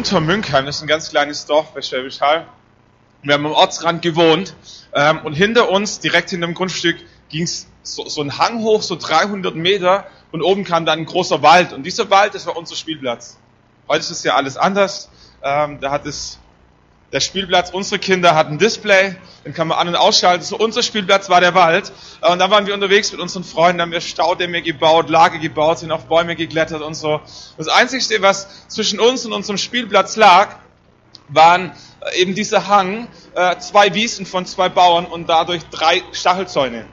Untermünkheim, das ist ein ganz kleines Dorf bei Schwäbisch Hall. Wir haben am Ortsrand gewohnt ähm, und hinter uns, direkt hinter dem Grundstück, ging es so, so einen Hang hoch, so 300 Meter und oben kam dann ein großer Wald und dieser Wald, das war unser Spielplatz. Heute ist es ja alles anders. Ähm, da hat es der Spielplatz, unsere Kinder hatten Display, den kann man an- und ausschalten. So unser Spielplatz war der Wald. Äh, Und da waren wir unterwegs mit unseren Freunden, haben wir Staudämme gebaut, Lage gebaut, sind auf Bäume geklettert und so. Das Einzige, was zwischen uns und unserem Spielplatz lag, waren äh, eben dieser Hang, äh, zwei Wiesen von zwei Bauern und dadurch drei Stachelzäune.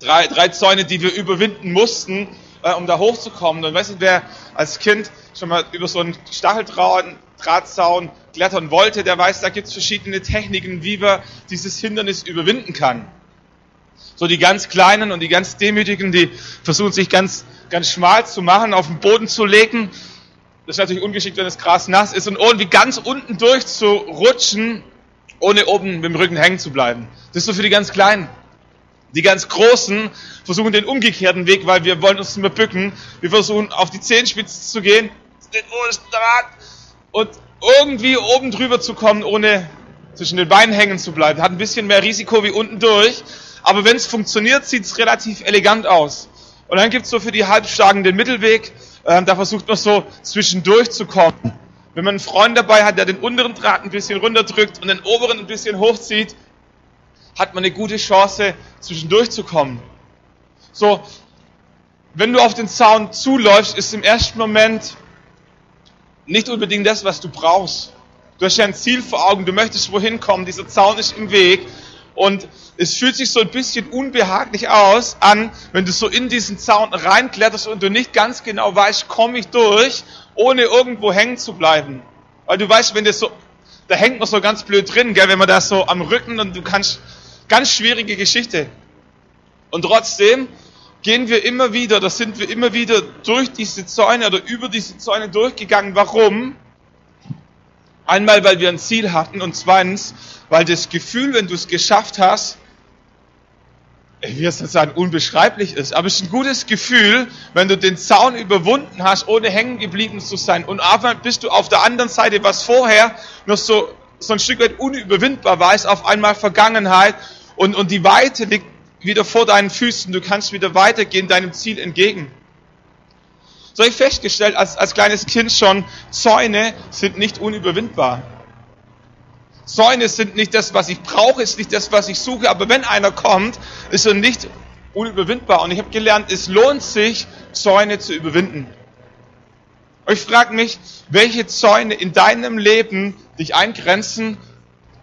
Drei, drei Zäune, die wir überwinden mussten, um da hochzukommen. Und weißt du, wer als Kind schon mal über so einen Stacheldraht Drahtzaun klettern wollte, der weiß, da gibt es verschiedene Techniken, wie man dieses Hindernis überwinden kann. So die ganz Kleinen und die ganz Demütigen, die versuchen sich ganz, ganz schmal zu machen, auf den Boden zu legen. Das ist natürlich ungeschickt, wenn das Gras nass ist und irgendwie ganz unten durchzurutschen, ohne oben mit dem Rücken hängen zu bleiben. Das ist so für die ganz Kleinen. Die ganz Großen versuchen den umgekehrten Weg, weil wir wollen uns nicht mehr bücken. Wir versuchen auf die Zehenspitzen zu gehen, den Draht und irgendwie oben drüber zu kommen, ohne zwischen den Beinen hängen zu bleiben. Hat ein bisschen mehr Risiko wie unten durch, aber wenn es funktioniert, sieht es relativ elegant aus. Und dann gibt's so für die Halbstarken den Mittelweg, ähm, da versucht man so zwischendurch zu kommen. Wenn man einen Freund dabei hat, der den unteren Draht ein bisschen runterdrückt und den oberen ein bisschen hochzieht, hat man eine gute Chance, zwischendurch zu kommen. So, wenn du auf den Zaun zuläufst, ist im ersten Moment nicht unbedingt das, was du brauchst. Du hast ja ein Ziel vor Augen, du möchtest wohin kommen, dieser Zaun ist im Weg und es fühlt sich so ein bisschen unbehaglich aus an, wenn du so in diesen Zaun reinkletterst und du nicht ganz genau weißt, komme ich durch, ohne irgendwo hängen zu bleiben. Weil du weißt, wenn das so, da hängt man so ganz blöd drin, gell, wenn man da so am Rücken und du kannst, ganz schwierige Geschichte. Und trotzdem gehen wir immer wieder, da sind wir immer wieder durch diese Zäune oder über diese Zäune durchgegangen. Warum? Einmal, weil wir ein Ziel hatten und zweitens, weil das Gefühl, wenn du es geschafft hast, ich will jetzt nicht sagen unbeschreiblich ist, aber es ist ein gutes Gefühl, wenn du den Zaun überwunden hast, ohne hängen geblieben zu sein. Und auf bist du auf der anderen Seite, was vorher noch so, so ein Stück weit unüberwindbar war, ist auf einmal Vergangenheit und, und die Weite liegt wieder vor deinen Füßen. Du kannst wieder weitergehen, deinem Ziel entgegen. So habe ich festgestellt, als, als kleines Kind schon, Zäune sind nicht unüberwindbar. Zäune sind nicht das, was ich brauche, ist nicht das, was ich suche, aber wenn einer kommt, ist er nicht unüberwindbar. Und ich habe gelernt, es lohnt sich, Zäune zu überwinden. Und ich frage mich, welche Zäune in deinem Leben dich eingrenzen,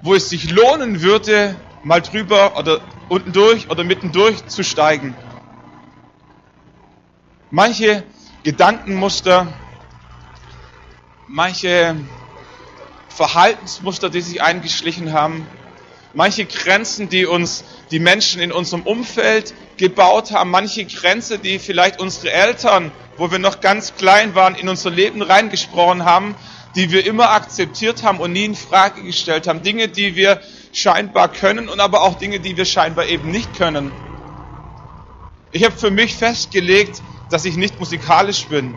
wo es sich lohnen würde, mal drüber oder unten durch oder mitten durch zu steigen. Manche Gedankenmuster, manche Verhaltensmuster, die sich eingeschlichen haben, manche Grenzen, die uns die Menschen in unserem Umfeld gebaut haben, manche Grenze, die vielleicht unsere Eltern, wo wir noch ganz klein waren, in unser Leben reingesprochen haben, die wir immer akzeptiert haben und nie in Frage gestellt haben, Dinge, die wir scheinbar können und aber auch Dinge, die wir scheinbar eben nicht können. Ich habe für mich festgelegt, dass ich nicht musikalisch bin.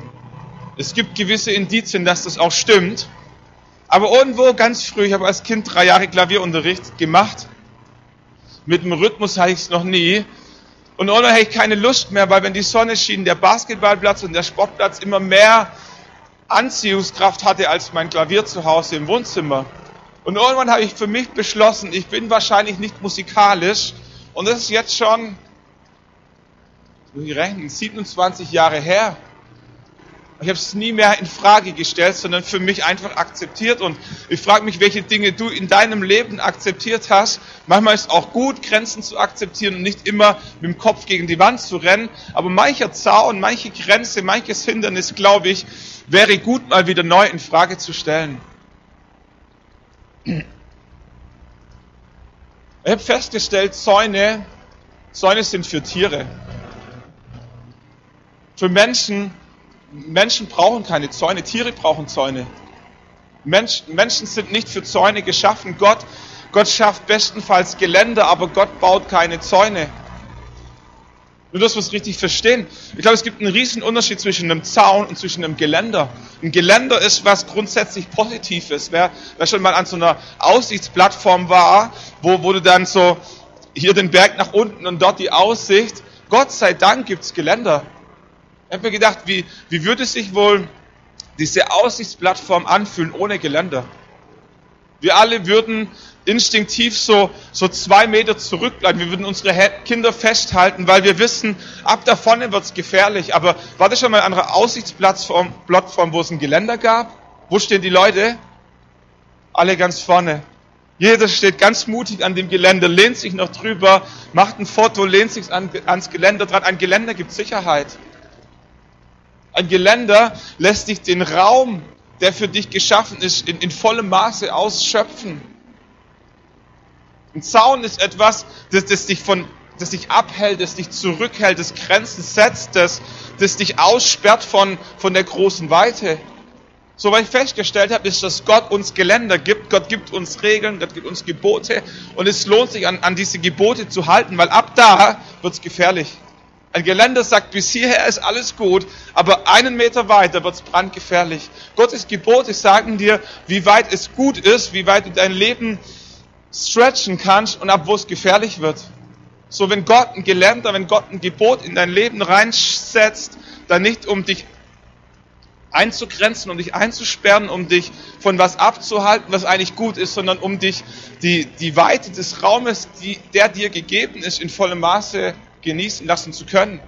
Es gibt gewisse Indizien, dass das auch stimmt. Aber irgendwo ganz früh, ich habe als Kind drei Jahre Klavierunterricht gemacht. Mit dem Rhythmus hatte ich es noch nie. Und irgendwann hatte ich keine Lust mehr, weil wenn die Sonne schien, der Basketballplatz und der Sportplatz immer mehr Anziehungskraft hatte als mein Klavier zu Hause im Wohnzimmer. Und irgendwann habe ich für mich beschlossen, ich bin wahrscheinlich nicht musikalisch. Und das ist jetzt schon, ich rechnen, 27 Jahre her. Ich habe es nie mehr in Frage gestellt, sondern für mich einfach akzeptiert. Und ich frage mich, welche Dinge du in deinem Leben akzeptiert hast. Manchmal ist es auch gut, Grenzen zu akzeptieren und nicht immer mit dem Kopf gegen die Wand zu rennen. Aber mancher Zaun, manche Grenze, manches Hindernis, glaube ich, wäre gut mal wieder neu in Frage zu stellen. Ich habe festgestellt, Zäune, Zäune sind für Tiere. Für Menschen, Menschen brauchen keine Zäune, Tiere brauchen Zäune. Mensch, Menschen sind nicht für Zäune geschaffen. Gott, Gott schafft bestenfalls Geländer, aber Gott baut keine Zäune. Nur, dass wir es richtig verstehen. Ich glaube, es gibt einen riesen Unterschied zwischen einem Zaun und zwischen einem Geländer. Ein Geländer ist was grundsätzlich Positives. Wer, wer schon mal an so einer Aussichtsplattform war, wo, wo du dann so hier den Berg nach unten und dort die Aussicht. Gott sei Dank gibt's Geländer. Ich habe mir gedacht, wie, wie würde sich wohl diese Aussichtsplattform anfühlen ohne Geländer? Wir alle würden instinktiv so, so zwei Meter zurückbleiben. Wir würden unsere Kinder festhalten, weil wir wissen, ab da vorne wird's gefährlich. Aber war das schon mal an einer Aussichtsplattform, Plattform, wo es ein Geländer gab? Wo stehen die Leute? Alle ganz vorne. Jeder steht ganz mutig an dem Geländer, lehnt sich noch drüber, macht ein Foto, lehnt sich an, ans Geländer dran. Ein Geländer gibt Sicherheit. Ein Geländer lässt dich den Raum, der für dich geschaffen ist, in, in vollem Maße ausschöpfen. Ein Zaun ist etwas, das, das dich von, das dich abhält, das dich zurückhält, das Grenzen setzt, das, das dich aussperrt von, von der großen Weite. So, was ich festgestellt habe, ist, dass Gott uns Geländer gibt, Gott gibt uns Regeln, Gott gibt uns Gebote und es lohnt sich, an, an diese Gebote zu halten, weil ab da wird's gefährlich. Ein Geländer sagt, bis hierher ist alles gut, aber einen Meter weiter wird's brandgefährlich. Gottes Gebote sagen dir, wie weit es gut ist, wie weit du dein Leben stretchen kannst und ab wo es gefährlich wird. So, wenn Gott ein Geländer, wenn Gott ein Gebot in dein Leben reinsetzt, dann nicht um dich einzugrenzen, um dich einzusperren, um dich von was abzuhalten, was eigentlich gut ist, sondern um dich die, die Weite des Raumes, die, der dir gegeben ist, in vollem Maße genießen lassen zu können.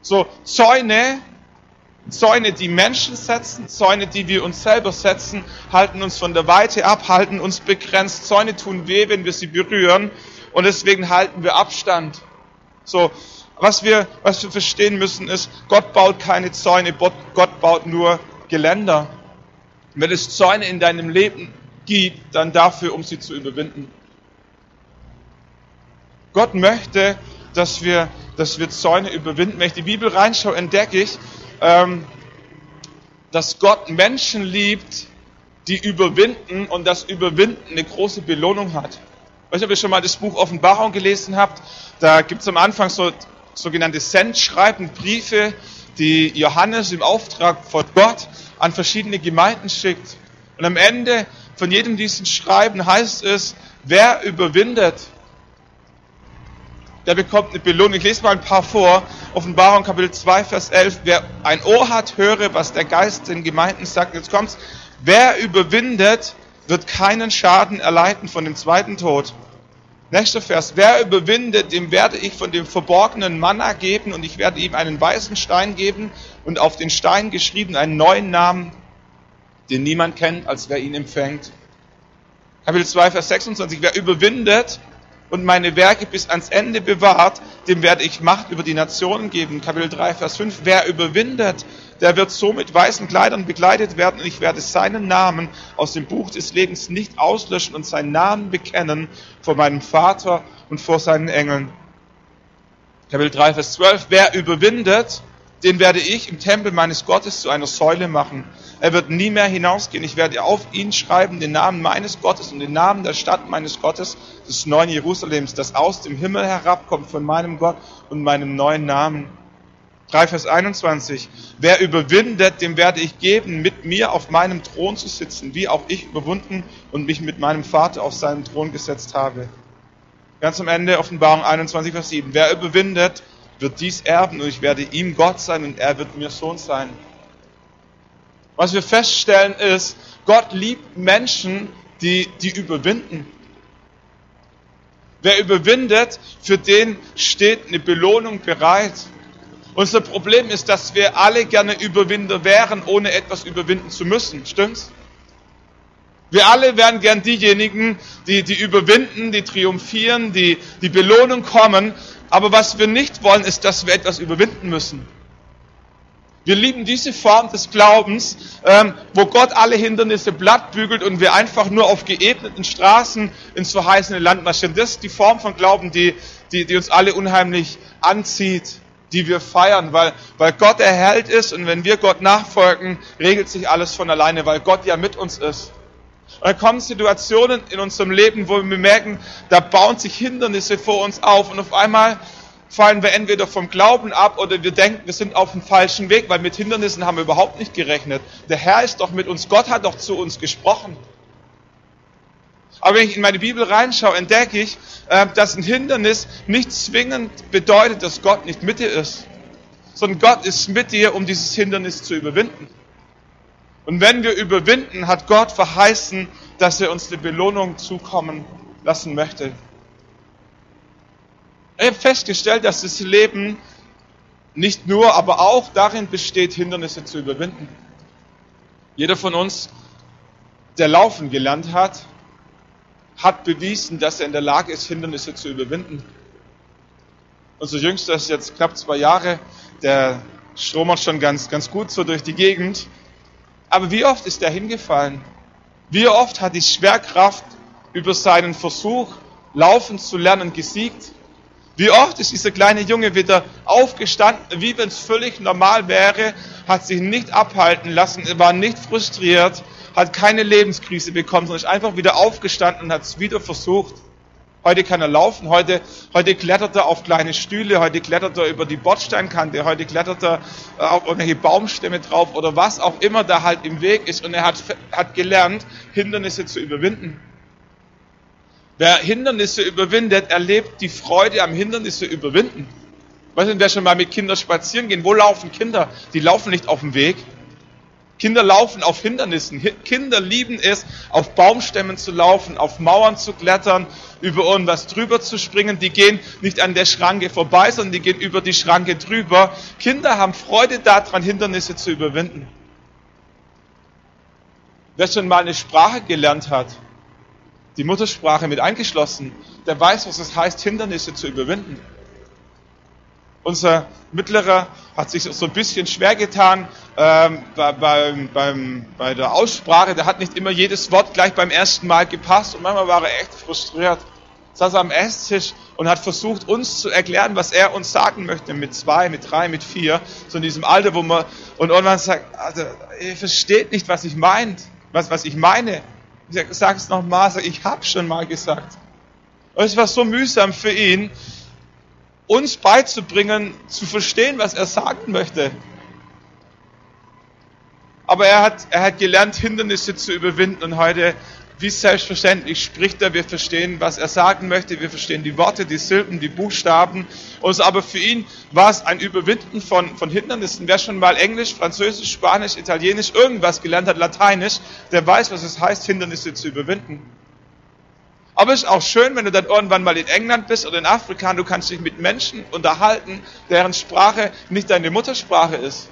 So, Zäune Zäune, die Menschen setzen, Zäune, die wir uns selber setzen, halten uns von der Weite ab, halten uns begrenzt. Zäune tun weh, wenn wir sie berühren und deswegen halten wir Abstand. So, was wir, was wir verstehen müssen ist, Gott baut keine Zäune, Gott baut nur Geländer. Wenn es Zäune in deinem Leben gibt, dann dafür, um sie zu überwinden. Gott möchte, dass wir, dass wir Zäune überwinden. Wenn ich die Bibel reinschaue, entdecke ich, ähm, dass Gott Menschen liebt, die überwinden und das Überwinden eine große Belohnung hat. Ich weiß nicht, ob ihr schon mal das Buch Offenbarung gelesen habt. Da gibt es am Anfang so sogenannte Sendschreiben, Briefe, die Johannes im Auftrag von Gott an verschiedene Gemeinden schickt. Und am Ende von jedem diesen Schreiben heißt es, wer überwindet, der bekommt eine Belohnung. Ich lese mal ein paar vor. Offenbarung Kapitel 2, Vers 11. Wer ein Ohr hat, höre, was der Geist den Gemeinden sagt. Jetzt kommt's. Wer überwindet, wird keinen Schaden erleiden von dem zweiten Tod. Nächster Vers. Wer überwindet, dem werde ich von dem verborgenen Manna geben und ich werde ihm einen weißen Stein geben und auf den Stein geschrieben einen neuen Namen, den niemand kennt, als wer ihn empfängt. Kapitel 2, Vers 26. Wer überwindet, und meine Werke bis ans Ende bewahrt, dem werde ich Macht über die Nationen geben. Kapitel 3, Vers 5. Wer überwindet, der wird so mit weißen Kleidern begleitet werden und ich werde seinen Namen aus dem Buch des Lebens nicht auslöschen und seinen Namen bekennen vor meinem Vater und vor seinen Engeln. Kapitel 3, Vers 12. Wer überwindet, den werde ich im Tempel meines Gottes zu einer Säule machen. Er wird nie mehr hinausgehen. Ich werde auf ihn schreiben den Namen meines Gottes und den Namen der Stadt meines Gottes, des neuen Jerusalems, das aus dem Himmel herabkommt von meinem Gott und meinem neuen Namen. 3 Vers 21. Wer überwindet, dem werde ich geben, mit mir auf meinem Thron zu sitzen, wie auch ich überwunden und mich mit meinem Vater auf seinen Thron gesetzt habe. Ganz am Ende Offenbarung 21 Vers 7. Wer überwindet, wird dies erben und ich werde ihm Gott sein und er wird mir Sohn sein. Was wir feststellen ist, Gott liebt Menschen, die, die überwinden. Wer überwindet, für den steht eine Belohnung bereit. Unser Problem ist, dass wir alle gerne Überwinder wären, ohne etwas überwinden zu müssen. Stimmt's? Wir alle wären gern diejenigen, die, die überwinden, die triumphieren, die, die Belohnung kommen. Aber was wir nicht wollen, ist, dass wir etwas überwinden müssen. Wir lieben diese Form des Glaubens, ähm, wo Gott alle Hindernisse blattbügelt und wir einfach nur auf geebneten Straßen ins verheißene Land marschieren. Das ist die Form von Glauben, die, die, die uns alle unheimlich anzieht, die wir feiern, weil, weil Gott der Held ist und wenn wir Gott nachfolgen, regelt sich alles von alleine, weil Gott ja mit uns ist. Dann kommen Situationen in unserem Leben, wo wir merken, da bauen sich Hindernisse vor uns auf und auf einmal fallen wir entweder vom Glauben ab oder wir denken, wir sind auf dem falschen Weg, weil mit Hindernissen haben wir überhaupt nicht gerechnet. Der Herr ist doch mit uns, Gott hat doch zu uns gesprochen. Aber wenn ich in meine Bibel reinschaue, entdecke ich, äh, dass ein Hindernis nicht zwingend bedeutet, dass Gott nicht mit dir ist, sondern Gott ist mit dir, um dieses Hindernis zu überwinden. Und wenn wir überwinden, hat Gott verheißen, dass er uns die Belohnung zukommen lassen möchte. Ich habe festgestellt, dass das Leben nicht nur, aber auch darin besteht, Hindernisse zu überwinden. Jeder von uns, der laufen gelernt hat, hat bewiesen, dass er in der Lage ist, Hindernisse zu überwinden. Unser Jüngster ist jetzt knapp zwei Jahre, der stromert schon ganz, ganz gut so durch die Gegend. Aber wie oft ist er hingefallen? Wie oft hat die Schwerkraft über seinen Versuch, laufen zu lernen, gesiegt? Wie oft ist dieser kleine Junge wieder aufgestanden, wie wenn es völlig normal wäre, hat sich nicht abhalten lassen, war nicht frustriert, hat keine Lebenskrise bekommen, sondern ist einfach wieder aufgestanden und hat es wieder versucht. Heute kann er laufen, heute, heute klettert er auf kleine Stühle, heute klettert er über die Bordsteinkante, heute klettert er äh, auf irgendwelche Baumstämme drauf oder was auch immer da halt im Weg ist und er hat, hat gelernt, Hindernisse zu überwinden. Wer Hindernisse überwindet, erlebt die Freude am Hindernisse überwinden. Weißt du, wer schon mal mit Kindern spazieren gehen, wo laufen Kinder? Die laufen nicht auf dem Weg, Kinder laufen auf Hindernissen. Kinder lieben es, auf Baumstämmen zu laufen, auf Mauern zu klettern, über irgendwas drüber zu springen. Die gehen nicht an der Schranke vorbei, sondern die gehen über die Schranke drüber. Kinder haben Freude daran, Hindernisse zu überwinden. Wer schon mal eine Sprache gelernt hat, die Muttersprache mit eingeschlossen, der weiß, was es heißt, Hindernisse zu überwinden. Unser Mittlerer hat sich so ein bisschen schwer getan ähm, bei, bei, beim, bei der Aussprache. Der hat nicht immer jedes Wort gleich beim ersten Mal gepasst und manchmal war er echt frustriert. Saß am Esstisch und hat versucht, uns zu erklären, was er uns sagen möchte mit zwei, mit drei, mit vier, so in diesem Alter, wo man und irgendwann sagt, also, ihr versteht nicht, was ich meint, was, was ich meine. Ich sage es nochmal, sag, ich habe schon mal gesagt. Und es war so mühsam für ihn, uns beizubringen, zu verstehen, was er sagen möchte. Aber er hat, er hat gelernt, Hindernisse zu überwinden und heute, wie selbstverständlich, spricht er. Wir verstehen, was er sagen möchte. Wir verstehen die Worte, die Silben, die Buchstaben. Und aber für ihn war es ein Überwinden von, von Hindernissen. Wer schon mal Englisch, Französisch, Spanisch, Italienisch, irgendwas gelernt hat, Lateinisch, der weiß, was es heißt, Hindernisse zu überwinden. Aber es ist auch schön, wenn du dann irgendwann mal in England bist oder in Afrika und du kannst dich mit Menschen unterhalten, deren Sprache nicht deine Muttersprache ist.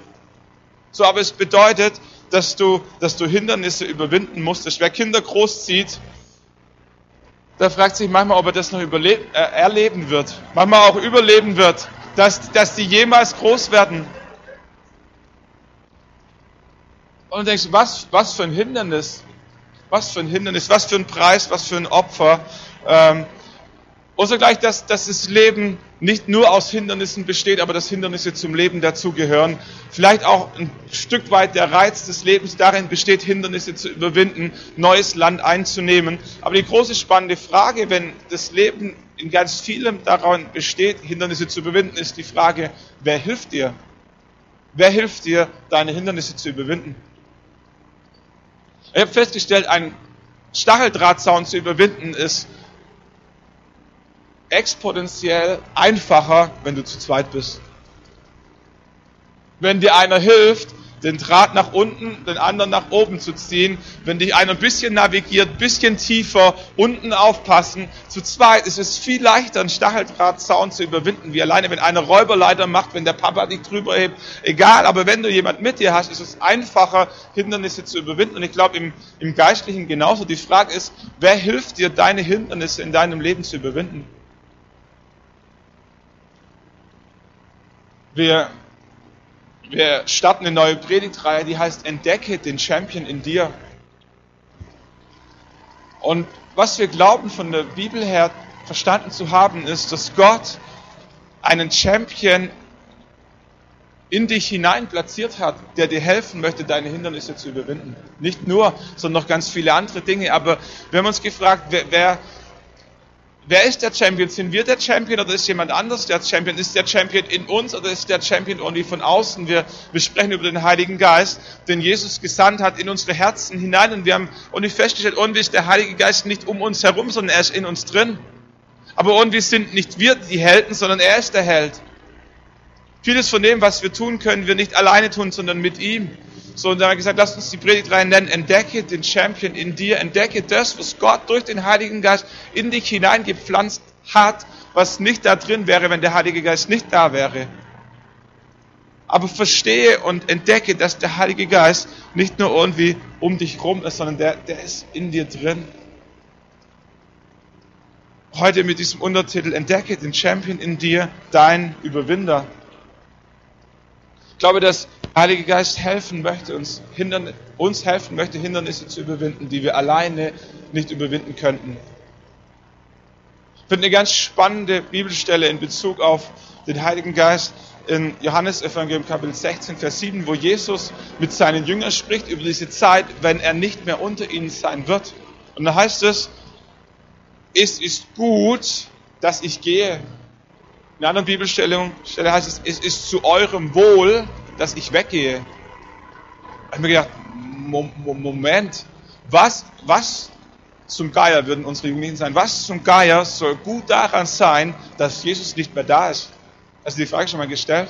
So, aber es bedeutet, dass du, dass du Hindernisse überwinden musstest. Wer Kinder großzieht, der fragt sich manchmal, ob er das noch äh, erleben wird. Manchmal auch überleben wird, dass, dass die jemals groß werden. Und du denkst, was, was für ein Hindernis. Was für ein Hindernis, was für ein Preis, was für ein Opfer. Ähm, und sogleich, dass, dass das Leben nicht nur aus Hindernissen besteht, aber dass Hindernisse zum Leben dazugehören. Vielleicht auch ein Stück weit der Reiz des Lebens darin besteht, Hindernisse zu überwinden, neues Land einzunehmen. Aber die große spannende Frage, wenn das Leben in ganz vielem daran besteht, Hindernisse zu überwinden, ist die Frage, wer hilft dir? Wer hilft dir, deine Hindernisse zu überwinden? Ich habe festgestellt, einen Stacheldrahtzaun zu überwinden ist exponentiell einfacher, wenn du zu zweit bist. Wenn dir einer hilft, den Draht nach unten, den anderen nach oben zu ziehen. Wenn dich einer ein bisschen navigiert, ein bisschen tiefer, unten aufpassen. Zu zweit ist es viel leichter, einen Stacheldrahtzaun zu überwinden, wie alleine, wenn einer Räuberleiter macht, wenn der Papa dich drüber hebt. Egal, aber wenn du jemand mit dir hast, ist es einfacher, Hindernisse zu überwinden. Und ich glaube, im, im Geistlichen genauso. Die Frage ist, wer hilft dir, deine Hindernisse in deinem Leben zu überwinden? Wir wir starten eine neue Predigtreihe, die heißt Entdecke den Champion in dir. Und was wir glauben von der Bibel her verstanden zu haben, ist, dass Gott einen Champion in dich hinein platziert hat, der dir helfen möchte, deine Hindernisse zu überwinden. Nicht nur, sondern noch ganz viele andere Dinge. Aber wir haben uns gefragt, wer, wer, wer ist der Champion? Sind wir der Champion oder ist jemand anders der Champion? Ist der Champion in uns oder ist der Champion irgendwie von außen? Wir, wir sprechen über den Heiligen Geist, den Jesus gesandt hat in unsere Herzen hinein und wir haben irgendwie festgestellt, irgendwie ist der Heilige Geist nicht um uns herum, sondern er ist in uns drin. Aber irgendwie sind nicht wir die Helden, sondern er ist der Held. Vieles von dem, was wir tun, können wir nicht alleine tun, sondern mit ihm. So, und dann haben wir gesagt, lass uns die Predigt rein nennen. Entdecke den Champion in dir. Entdecke das, was Gott durch den Heiligen Geist in dich hineingepflanzt hat, was nicht da drin wäre, wenn der Heilige Geist nicht da wäre. Aber verstehe und entdecke, dass der Heilige Geist nicht nur irgendwie um dich rum ist, sondern der, der ist in dir drin. Heute mit diesem Untertitel Entdecke den Champion in dir, dein Überwinder. Ich glaube, dass Heilige Geist helfen möchte, uns, hindern, uns helfen möchte, Hindernisse zu überwinden, die wir alleine nicht überwinden könnten. Ich finde eine ganz spannende Bibelstelle in Bezug auf den Heiligen Geist in Johannes Evangelium Kapitel 16, Vers 7, wo Jesus mit seinen Jüngern spricht über diese Zeit, wenn er nicht mehr unter ihnen sein wird. Und da heißt es, es ist gut, dass ich gehe, in einer anderen Bibelstelle heißt es, es ist zu eurem Wohl, dass ich weggehe. Ich habe mir gedacht, Moment, was, was zum Geier würden unsere Jugendlichen sein? Was zum Geier soll gut daran sein, dass Jesus nicht mehr da ist? Hast du die Frage schon mal gestellt?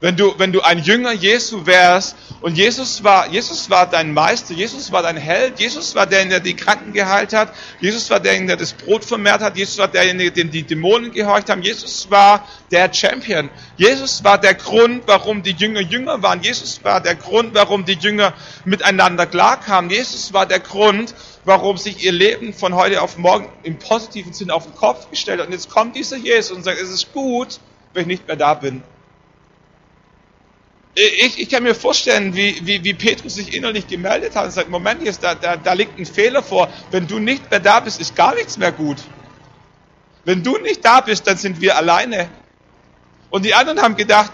Wenn du, wenn du ein Jünger Jesu wärst und Jesus war, Jesus war dein Meister, Jesus war dein Held, Jesus war derjenige, der die Kranken geheilt hat, Jesus war derjenige, der das Brot vermehrt hat, Jesus war derjenige, dem die Dämonen gehorcht haben, Jesus war der Champion. Jesus war der Grund, warum die Jünger Jünger waren. Jesus war der Grund, warum die Jünger miteinander klarkamen. Jesus war der Grund, warum sich ihr Leben von heute auf morgen im positiven Sinn auf den Kopf gestellt hat. Und jetzt kommt dieser Jesus und sagt, es ist gut, wenn ich nicht mehr da bin. Ich, ich kann mir vorstellen, wie, wie, wie Petrus sich innerlich gemeldet hat und sagt, Moment, jetzt, da, da, da liegt ein Fehler vor. Wenn du nicht mehr da bist, ist gar nichts mehr gut. Wenn du nicht da bist, dann sind wir alleine. Und die anderen haben gedacht,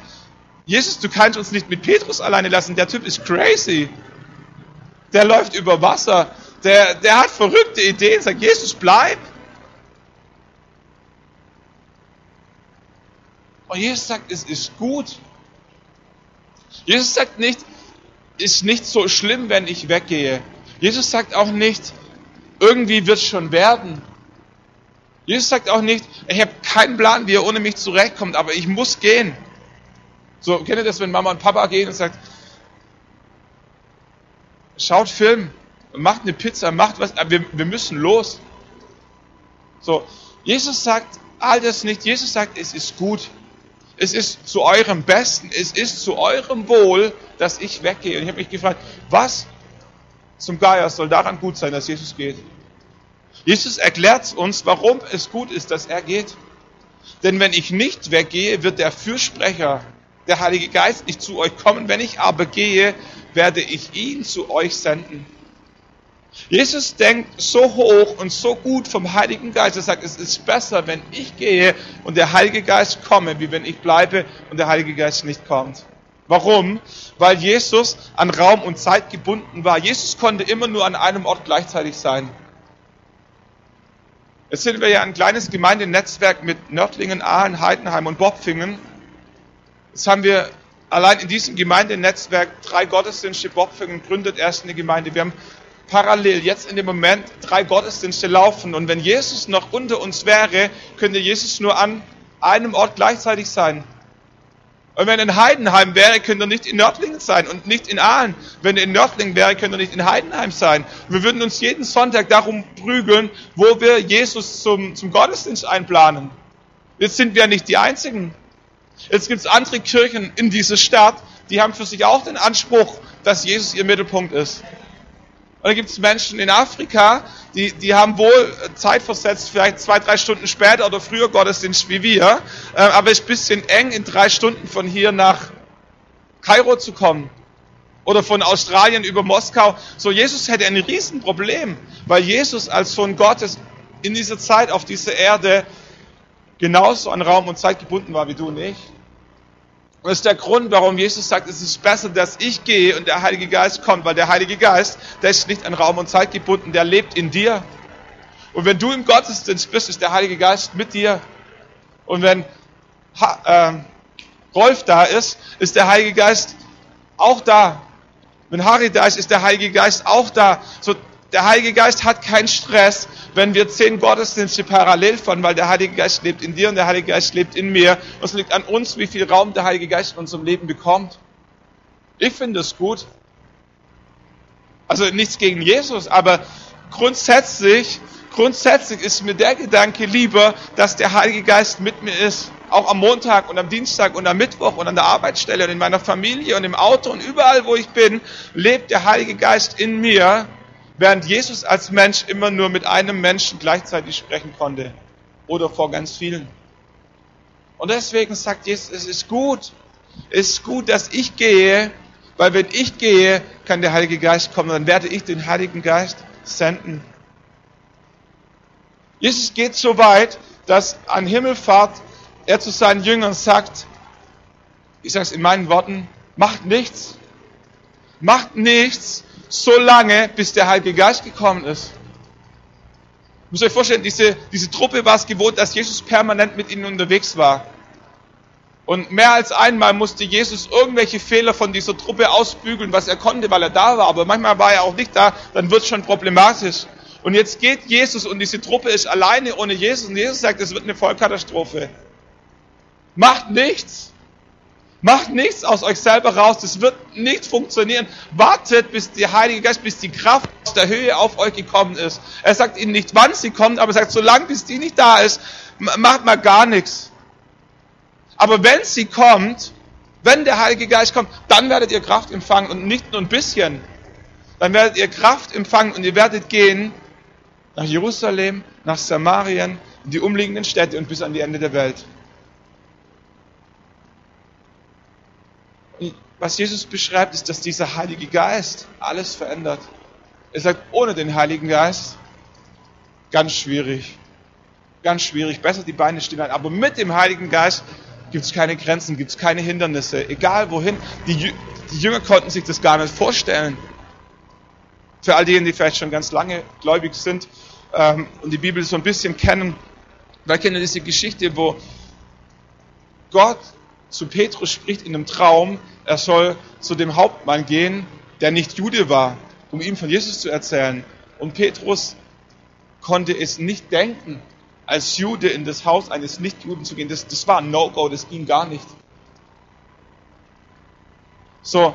Jesus, du kannst uns nicht mit Petrus alleine lassen, der Typ ist crazy. Der läuft über Wasser, der, der hat verrückte Ideen, sagt, Jesus, bleib. Und Jesus sagt, es ist gut. Jesus sagt nicht, ist nicht so schlimm, wenn ich weggehe. Jesus sagt auch nicht, irgendwie wird es schon werden. Jesus sagt auch nicht, ich habe keinen Plan, wie er ohne mich zurechtkommt, aber ich muss gehen. So, kennt ihr das, wenn Mama und Papa gehen und sagt, schaut Film, macht eine Pizza, macht was, wir, wir müssen los. So, Jesus sagt all das nicht. Jesus sagt, es ist gut. Es ist zu eurem Besten, es ist zu eurem Wohl, dass ich weggehe. Und ich habe mich gefragt, was zum Geier soll daran gut sein, dass Jesus geht? Jesus erklärt uns, warum es gut ist, dass er geht. Denn wenn ich nicht weggehe, wird der Fürsprecher, der Heilige Geist, nicht zu euch kommen. Wenn ich aber gehe, werde ich ihn zu euch senden. Jesus denkt so hoch und so gut vom Heiligen Geist. Er sagt, es ist besser, wenn ich gehe und der Heilige Geist komme, wie wenn ich bleibe und der Heilige Geist nicht kommt. Warum? Weil Jesus an Raum und Zeit gebunden war. Jesus konnte immer nur an einem Ort gleichzeitig sein. Jetzt sind wir ja ein kleines Gemeindenetzwerk mit Nördlingen, Aalen, Heidenheim und Bopfingen. Jetzt haben wir allein in diesem Gemeindenetzwerk drei Gottesdienste. Bopfingen gründet erst eine Gemeinde. Wir haben parallel jetzt in dem Moment drei Gottesdienste laufen. Und wenn Jesus noch unter uns wäre, könnte Jesus nur an einem Ort gleichzeitig sein. Und wenn er in Heidenheim wäre, könnte er nicht in Nördlingen sein und nicht in Aalen. Wenn er in Nördlingen wäre, könnte er nicht in Heidenheim sein. Wir würden uns jeden Sonntag darum prügeln, wo wir Jesus zum, zum Gottesdienst einplanen. Jetzt sind wir nicht die Einzigen. Jetzt gibt es andere Kirchen in dieser Stadt, die haben für sich auch den Anspruch, dass Jesus ihr Mittelpunkt ist. Und dann gibt es Menschen in Afrika, die, die haben wohl zeitversetzt, vielleicht zwei, drei Stunden später oder früher Gottesdienst wie wir, äh, aber es ist ein bisschen eng, in drei Stunden von hier nach Kairo zu kommen. Oder von Australien über Moskau. So, Jesus hätte ein Riesenproblem, weil Jesus als Sohn Gottes in dieser Zeit auf dieser Erde genauso an Raum und Zeit gebunden war wie du und ich. Und das ist der Grund, warum Jesus sagt, es ist besser, dass ich gehe und der Heilige Geist kommt, weil der Heilige Geist, der ist nicht an Raum und Zeit gebunden, der lebt in dir. Und wenn du im Gottesdienst bist, ist der Heilige Geist mit dir. Und wenn äh, Rolf da ist, ist der Heilige Geist auch da. Wenn Harry da ist, ist der Heilige Geist auch da. So, der Heilige Geist hat keinen Stress, wenn wir zehn Gottesdienste parallel fahren, weil der Heilige Geist lebt in dir und der Heilige Geist lebt in mir. Und es liegt an uns, wie viel Raum der Heilige Geist in unserem Leben bekommt. Ich finde es gut. Also nichts gegen Jesus, aber grundsätzlich, grundsätzlich ist mir der Gedanke lieber, dass der Heilige Geist mit mir ist. Auch am Montag und am Dienstag und am Mittwoch und an der Arbeitsstelle und in meiner Familie und im Auto und überall, wo ich bin, lebt der Heilige Geist in mir, während Jesus als Mensch immer nur mit einem Menschen gleichzeitig sprechen konnte oder vor ganz vielen. Und deswegen sagt Jesus, es ist gut, es ist gut, dass ich gehe, weil wenn ich gehe, kann der Heilige Geist kommen, dann werde ich den Heiligen Geist senden. Jesus geht so weit, dass an Himmelfahrt er zu seinen Jüngern sagt, ich sage es in meinen Worten, macht nichts, macht nichts, so lange, bis der Heilige Geist gekommen ist. Ihr müsst euch vorstellen, diese, diese Truppe war es gewohnt, dass Jesus permanent mit ihnen unterwegs war. Und mehr als einmal musste Jesus irgendwelche Fehler von dieser Truppe ausbügeln, was er konnte, weil er da war. Aber manchmal war er auch nicht da, dann wird es schon problematisch. Und jetzt geht Jesus und diese Truppe ist alleine ohne Jesus. Und Jesus sagt, es wird eine Vollkatastrophe. Macht nichts. Macht nichts aus euch selber raus. Das wird nicht funktionieren. Wartet, bis der Heilige Geist, bis die Kraft aus der Höhe auf euch gekommen ist. Er sagt ihnen nicht, wann sie kommt, aber er sagt, solange bis die nicht da ist, macht mal gar nichts. Aber wenn sie kommt, wenn der Heilige Geist kommt, dann werdet ihr Kraft empfangen und nicht nur ein bisschen. Dann werdet ihr Kraft empfangen und ihr werdet gehen nach Jerusalem, nach Samarien, in die umliegenden Städte und bis an die Ende der Welt. Was Jesus beschreibt, ist, dass dieser Heilige Geist alles verändert. Er sagt, ohne den Heiligen Geist, ganz schwierig. Ganz schwierig. Besser die Beine stehen. Aber mit dem Heiligen Geist gibt es keine Grenzen, gibt es keine Hindernisse, egal wohin. Die, die Jünger konnten sich das gar nicht vorstellen. Für all diejenigen, die vielleicht schon ganz lange gläubig sind ähm, und die Bibel so ein bisschen kennen, wir kennen diese Geschichte, wo Gott zu Petrus spricht in einem Traum, er soll zu dem Hauptmann gehen, der nicht Jude war, um ihm von Jesus zu erzählen. Und Petrus konnte es nicht denken, als Jude in das Haus eines Nichtjuden zu gehen, das, das war ein No-Go, das ging gar nicht. So,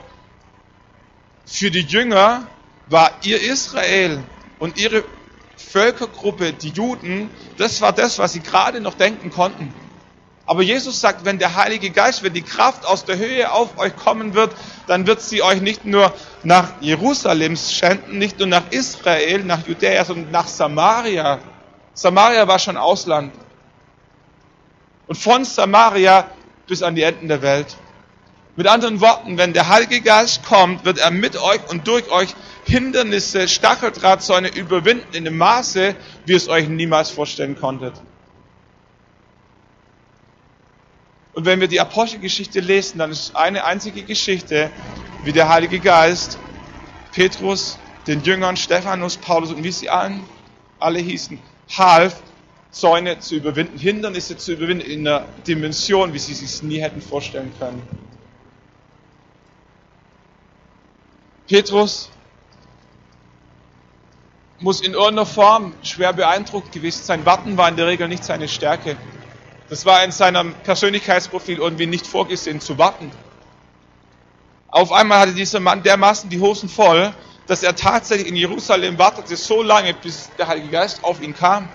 für die Jünger war ihr Israel und ihre Völkergruppe, die Juden, das war das, was sie gerade noch denken konnten. Aber Jesus sagt, wenn der Heilige Geist, wenn die Kraft aus der Höhe auf euch kommen wird, dann wird sie euch nicht nur nach Jerusalem schänden, nicht nur nach Israel, nach Judäa, sondern nach Samaria Samaria war schon Ausland. Und von Samaria bis an die Enden der Welt. Mit anderen Worten, wenn der Heilige Geist kommt, wird er mit euch und durch euch Hindernisse, Stacheldrahtzäune überwinden in dem Maße, wie es euch niemals vorstellen konntet. Und wenn wir die Apostelgeschichte lesen, dann ist eine einzige Geschichte, wie der Heilige Geist Petrus, den Jüngern, Stephanus, Paulus und wie sie allen, alle hießen, half, Zäune zu überwinden, Hindernisse zu überwinden in einer Dimension, wie sie sich nie hätten vorstellen können. Petrus muss in irgendeiner Form schwer beeindruckt gewesen sein. Warten war in der Regel nicht seine Stärke. Das war in seinem Persönlichkeitsprofil irgendwie nicht vorgesehen zu warten. Auf einmal hatte dieser Mann dermaßen die Hosen voll, dass er tatsächlich in Jerusalem wartete so lange, bis der Heilige Geist auf ihn kam.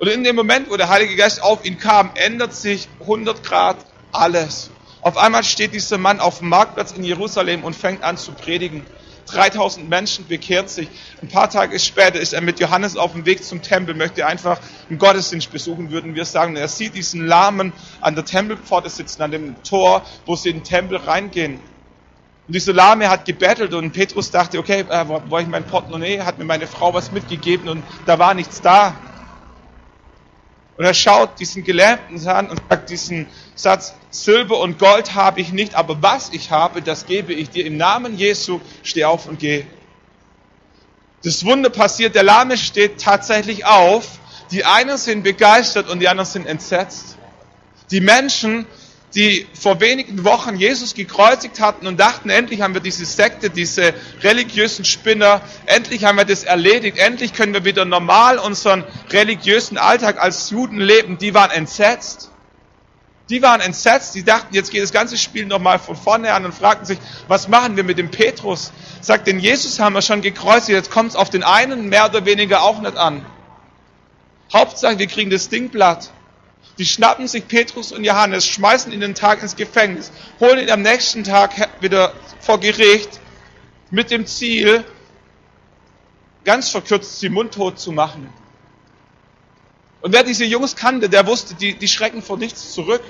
Und in dem Moment, wo der Heilige Geist auf ihn kam, ändert sich 100 Grad alles. Auf einmal steht dieser Mann auf dem Marktplatz in Jerusalem und fängt an zu predigen. 3000 Menschen bekehrt sich. Ein paar Tage später ist er mit Johannes auf dem Weg zum Tempel, möchte einfach einen Gottesdienst besuchen, würden wir sagen. Er sieht diesen Lahmen an der Tempelpforte sitzen, an dem Tor, wo sie in den Tempel reingehen. Und dieser Lahme hat gebettelt und Petrus dachte, okay, äh, wo, wo ich mein Portemonnaie, hat mir meine Frau was mitgegeben und da war nichts da. Und er schaut diesen Gelähmten an und sagt diesen Satz, Silber und Gold habe ich nicht, aber was ich habe, das gebe ich dir. Im Namen Jesu, steh auf und geh. Das Wunder passiert, der Lahme steht tatsächlich auf. Die einen sind begeistert und die anderen sind entsetzt. Die Menschen, die vor wenigen Wochen Jesus gekreuzigt hatten und dachten, endlich haben wir diese Sekte, diese religiösen Spinner, endlich haben wir das erledigt, endlich können wir wieder normal unseren religiösen Alltag als Juden leben, die waren entsetzt. Die waren entsetzt, die dachten, jetzt geht das ganze Spiel nochmal von vorne an und fragten sich, was machen wir mit dem Petrus? Sagt, den Jesus haben wir schon gekreuzigt, jetzt kommt es auf den einen mehr oder weniger auch nicht an. Hauptsache, wir kriegen das Ding platt. Die schnappen sich Petrus und Johannes, schmeißen ihn den Tag ins Gefängnis, holen ihn am nächsten Tag wieder vor Gericht mit dem Ziel, ganz verkürzt sie mundtot zu machen. Und wer diese Jungs kannte, der wusste, die, die schrecken vor nichts zurück.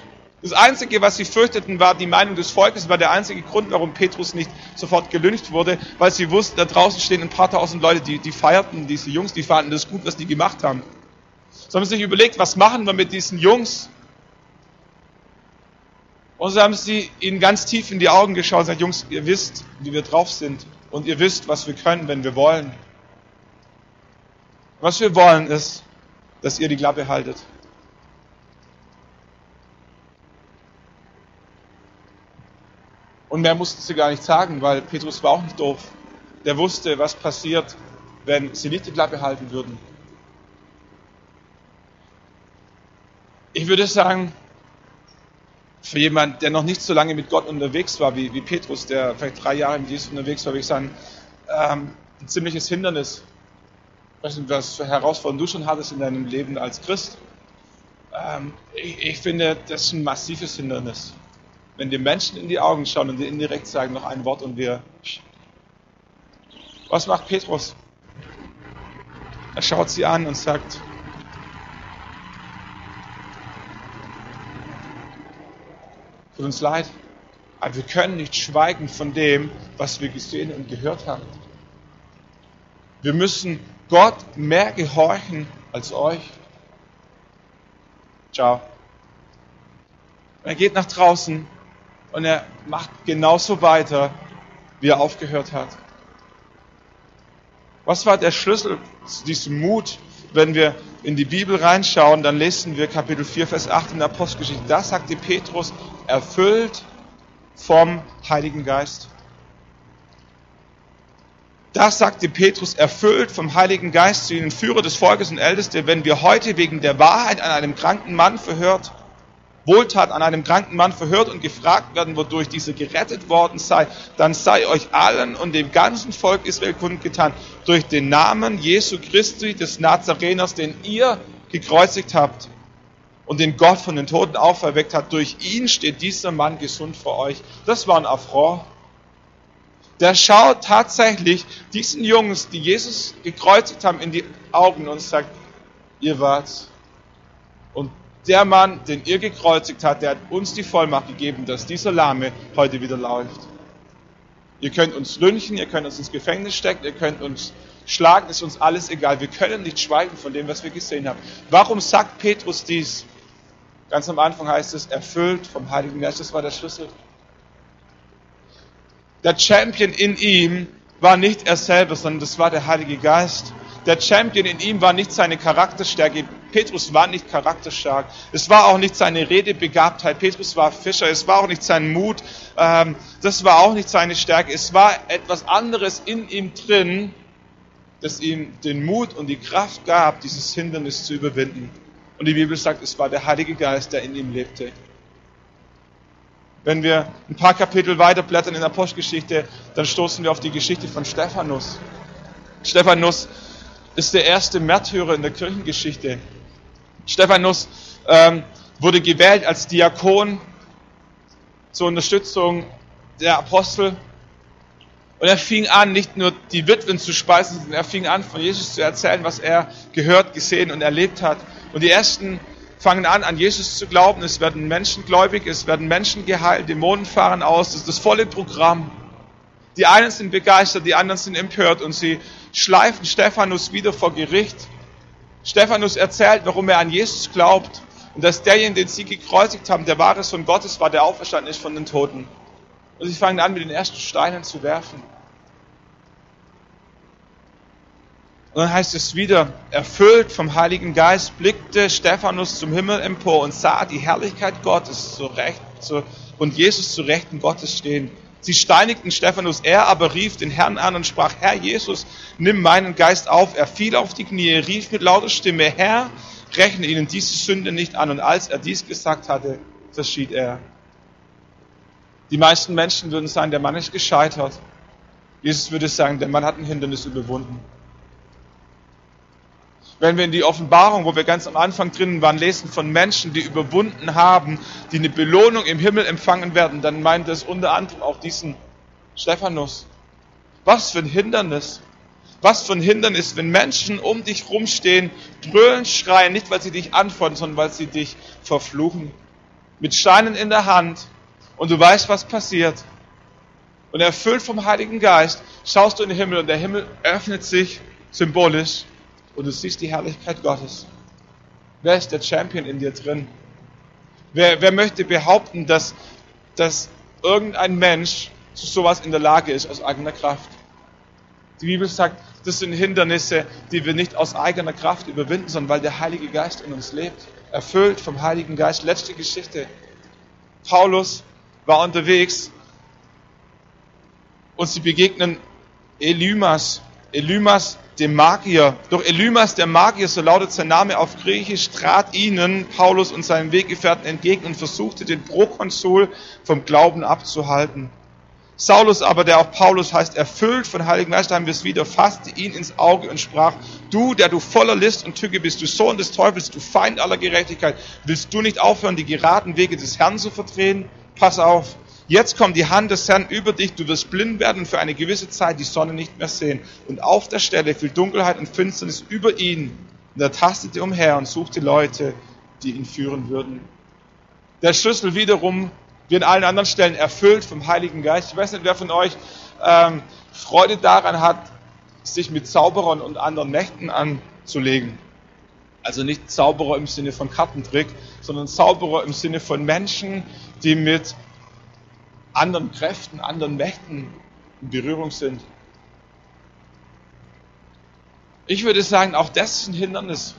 Das Einzige, was sie fürchteten, war die Meinung des Volkes, war der einzige Grund, warum Petrus nicht sofort gelüncht wurde, weil sie wussten, da draußen stehen ein paar tausend Leute, die, die feierten diese Jungs, die fanden das gut, was die gemacht haben. So haben sie sich überlegt, was machen wir mit diesen Jungs? Und so haben sie ihnen ganz tief in die Augen geschaut und gesagt, Jungs, ihr wisst, wie wir drauf sind. Und ihr wisst, was wir können, wenn wir wollen. Was wir wollen ist, dass ihr die Klappe haltet. Und mehr mussten sie gar nicht sagen, weil Petrus war auch nicht doof. Der wusste, was passiert, wenn sie nicht die Klappe halten würden. Ich würde sagen, für jemanden, der noch nicht so lange mit Gott unterwegs war, wie, wie Petrus, der vielleicht drei Jahre mit Jesus unterwegs war, würde ich sagen, ähm, ein ziemliches Hindernis. Ich weiß nicht, was für Herausforderungen du schon hattest in deinem Leben als Christ. Ähm, ich, ich, finde, das ist ein massives Hindernis. Wenn die Menschen in die Augen schauen und dir indirekt sagen, noch ein Wort und wir. Was macht Petrus? Er schaut sie an und sagt, Tut uns leid, aber wir können nicht schweigen von dem, was wir gesehen und gehört haben. Wir müssen Gott mehr gehorchen als euch. Ciao. er geht nach draußen und er macht genauso weiter, wie er aufgehört hat. Was war der Schlüssel zu diesem Mut, wenn wir in die Bibel reinschauen, dann lesen wir Kapitel 4, Vers 8 in der Apostelgeschichte. Da sagte Petrus, erfüllt vom Heiligen Geist. Da sagte Petrus, erfüllt vom Heiligen Geist zu ihnen, Führer des Volkes und Älteste, wenn wir heute wegen der Wahrheit an einem kranken Mann verhört, Wohltat an einem kranken Mann verhört und gefragt werden, wodurch dieser gerettet worden sei, dann sei euch allen und dem ganzen Volk Israel kundgetan, durch den Namen Jesu Christi des Nazareners, den ihr gekreuzigt habt und den Gott von den Toten auferweckt hat, durch ihn steht dieser Mann gesund vor euch. Das war ein Affront. Der schaut tatsächlich diesen Jungs, die Jesus gekreuzigt haben, in die Augen und sagt, ihr wart's. Und der Mann, den ihr gekreuzigt habt, der hat uns die Vollmacht gegeben, dass dieser Lahme heute wieder läuft. Ihr könnt uns lynchen, ihr könnt uns ins Gefängnis stecken, ihr könnt uns schlagen, ist uns alles egal. Wir können nicht schweigen von dem, was wir gesehen haben. Warum sagt Petrus dies? Ganz am Anfang heißt es, erfüllt vom Heiligen Geist, das war der Schlüssel. Der Champion in ihm war nicht er selber, sondern das war der Heilige Geist. Der Champion in ihm war nicht seine Charakterstärke. Petrus war nicht charakterstark. Es war auch nicht seine Redebegabtheit. Petrus war Fischer. Es war auch nicht sein Mut. Ähm, das war auch nicht seine Stärke. Es war etwas anderes in ihm drin, das ihm den Mut und die Kraft gab, dieses Hindernis zu überwinden. Und die Bibel sagt, es war der Heilige Geist, der in ihm lebte. Wenn wir ein paar Kapitel weiterblättern in der Apostelgeschichte, dann stoßen wir auf die Geschichte von Stephanus. Stephanus ist der erste Märtyrer in der Kirchengeschichte. Stephanus ähm, wurde gewählt als Diakon zur Unterstützung der Apostel. Und er fing an, nicht nur die Witwen zu speisen, sondern er fing an, von Jesus zu erzählen, was er gehört, gesehen und erlebt hat. Und die ersten fangen an, an Jesus zu glauben. Es werden Menschen gläubig, es werden Menschen geheilt, Dämonen fahren aus. Das ist das volle Programm. Die einen sind begeistert, die anderen sind empört und sie schleifen Stephanus wieder vor Gericht. Stephanus erzählt, warum er an Jesus glaubt und dass derjenige, den sie gekreuzigt haben, der wahre Sohn Gottes war, der auferstanden ist von den Toten. Und sie fangen an, mit den ersten Steinen zu werfen. Und dann heißt es wieder, erfüllt vom Heiligen Geist blickte Stephanus zum Himmel empor und sah die Herrlichkeit Gottes zu Recht, zu, und Jesus zu Rechten Gottes stehen. Sie steinigten Stephanus, er aber rief den Herrn an und sprach, Herr Jesus, nimm meinen Geist auf. Er fiel auf die Knie, rief mit lauter Stimme, Herr, rechne ihnen diese Sünde nicht an. Und als er dies gesagt hatte, verschied er. Die meisten Menschen würden sagen, der Mann ist gescheitert. Jesus würde sagen, der Mann hat ein Hindernis überwunden. Wenn wir in die Offenbarung, wo wir ganz am Anfang drinnen waren, lesen von Menschen, die überwunden haben, die eine Belohnung im Himmel empfangen werden, dann meint das unter anderem auch diesen Stephanus. Was für ein Hindernis. Was für ein Hindernis, wenn Menschen um dich rumstehen, brüllen, schreien, nicht weil sie dich anfordern, sondern weil sie dich verfluchen. Mit Steinen in der Hand und du weißt, was passiert. Und erfüllt vom Heiligen Geist schaust du in den Himmel und der Himmel öffnet sich symbolisch und du siehst die Herrlichkeit Gottes. Wer ist der Champion in dir drin? Wer, wer möchte behaupten, dass, dass irgendein Mensch zu sowas in der Lage ist aus eigener Kraft? Die Bibel sagt, das sind Hindernisse, die wir nicht aus eigener Kraft überwinden, sondern weil der Heilige Geist in uns lebt. Erfüllt vom Heiligen Geist. Letzte Geschichte. Paulus war unterwegs und sie begegnen Elymas. Elymas dem Magier. Doch Elymas, der Magier, so lautet sein Name auf Griechisch, trat ihnen, Paulus und seinen Weggefährten entgegen und versuchte den Prokonsul vom Glauben abzuhalten. Saulus aber, der auch Paulus heißt, erfüllt von Heiligen Geist, haben wir es wieder, fasste ihn ins Auge und sprach, du, der du voller List und Tücke bist, du Sohn des Teufels, du Feind aller Gerechtigkeit, willst du nicht aufhören, die geraden Wege des Herrn zu verdrehen? Pass auf, Jetzt kommt die Hand des Herrn über dich, du wirst blind werden und für eine gewisse Zeit die Sonne nicht mehr sehen. Und auf der Stelle fiel Dunkelheit und Finsternis über ihn. Und er tastete umher und suchte Leute, die ihn führen würden. Der Schlüssel wiederum, wie an allen anderen Stellen, erfüllt vom Heiligen Geist. Ich weiß nicht, wer von euch ähm, Freude daran hat, sich mit Zauberern und anderen Mächten anzulegen. Also nicht Zauberer im Sinne von Kartentrick, sondern Zauberer im Sinne von Menschen, die mit anderen Kräften, anderen Mächten in Berührung sind. Ich würde sagen, auch das ist ein Hindernis.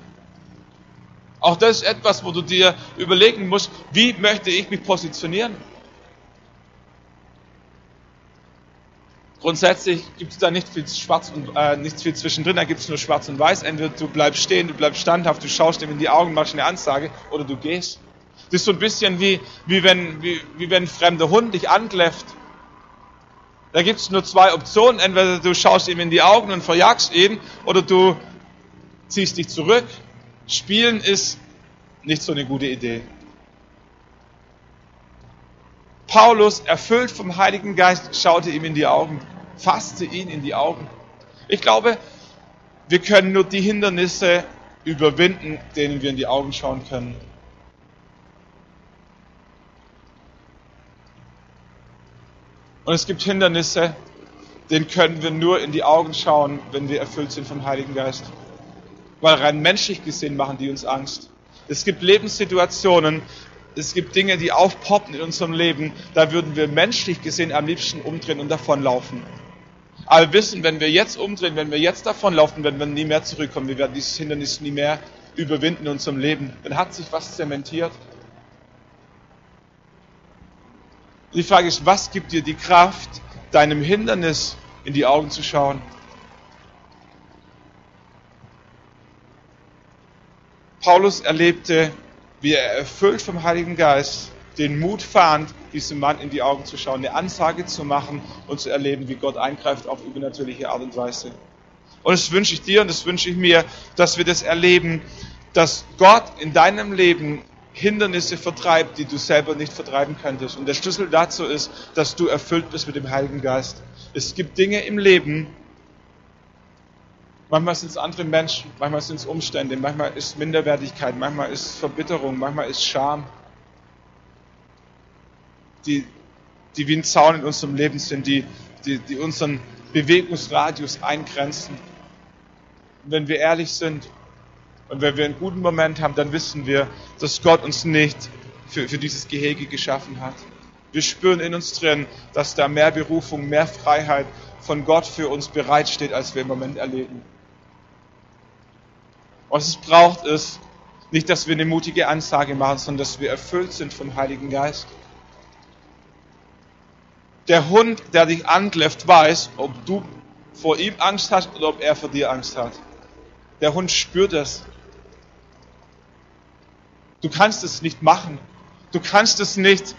Auch das ist etwas, wo du dir überlegen musst, wie möchte ich mich positionieren? Grundsätzlich gibt es da nicht viel schwarz und äh, nichts viel zwischendrin, da gibt es nur schwarz und weiß. Entweder du bleibst stehen, du bleibst standhaft, du schaust ihm in die Augen, machst eine Ansage oder du gehst. Das ist so ein bisschen wie, wie, wenn, wie, wie wenn ein fremder Hund dich ankläfft. Da gibt es nur zwei Optionen. Entweder du schaust ihm in die Augen und verjagst ihn oder du ziehst dich zurück. Spielen ist nicht so eine gute Idee. Paulus, erfüllt vom Heiligen Geist, schaute ihm in die Augen, fasste ihn in die Augen. Ich glaube, wir können nur die Hindernisse überwinden, denen wir in die Augen schauen können. Und es gibt Hindernisse, denen können wir nur in die Augen schauen, wenn wir erfüllt sind vom Heiligen Geist. Weil rein menschlich gesehen machen die uns Angst. Es gibt Lebenssituationen, es gibt Dinge, die aufpoppen in unserem Leben, da würden wir menschlich gesehen am liebsten umdrehen und davonlaufen. Aber wir wissen, wenn wir jetzt umdrehen, wenn wir jetzt davonlaufen, werden wir nie mehr zurückkommen. Wir werden dieses Hindernis nie mehr überwinden in unserem Leben. Dann hat sich was zementiert Die Frage ist, was gibt dir die Kraft, deinem Hindernis in die Augen zu schauen? Paulus erlebte, wie er erfüllt vom Heiligen Geist den Mut fand, diesem Mann in die Augen zu schauen, eine Ansage zu machen und zu erleben, wie Gott eingreift auf übernatürliche Art und Weise. Und das wünsche ich dir und das wünsche ich mir, dass wir das erleben, dass Gott in deinem Leben Hindernisse vertreibt, die du selber nicht vertreiben könntest. Und der Schlüssel dazu ist, dass du erfüllt bist mit dem Heiligen Geist. Es gibt Dinge im Leben, manchmal sind es andere Menschen, manchmal sind es Umstände, manchmal ist Minderwertigkeit, manchmal ist Verbitterung, manchmal ist Scham, die, die wie ein Zaun in unserem Leben sind, die, die, die unseren Bewegungsradius eingrenzen. Und wenn wir ehrlich sind, und wenn wir einen guten Moment haben, dann wissen wir, dass Gott uns nicht für, für dieses Gehege geschaffen hat. Wir spüren in uns drin, dass da mehr Berufung, mehr Freiheit von Gott für uns bereitsteht, als wir im Moment erleben. Was es braucht, ist nicht, dass wir eine mutige Ansage machen, sondern dass wir erfüllt sind vom Heiligen Geist. Der Hund, der dich ankläfft, weiß, ob du vor ihm Angst hast oder ob er vor dir Angst hat. Der Hund spürt es. Du kannst es nicht machen. Du kannst es nicht.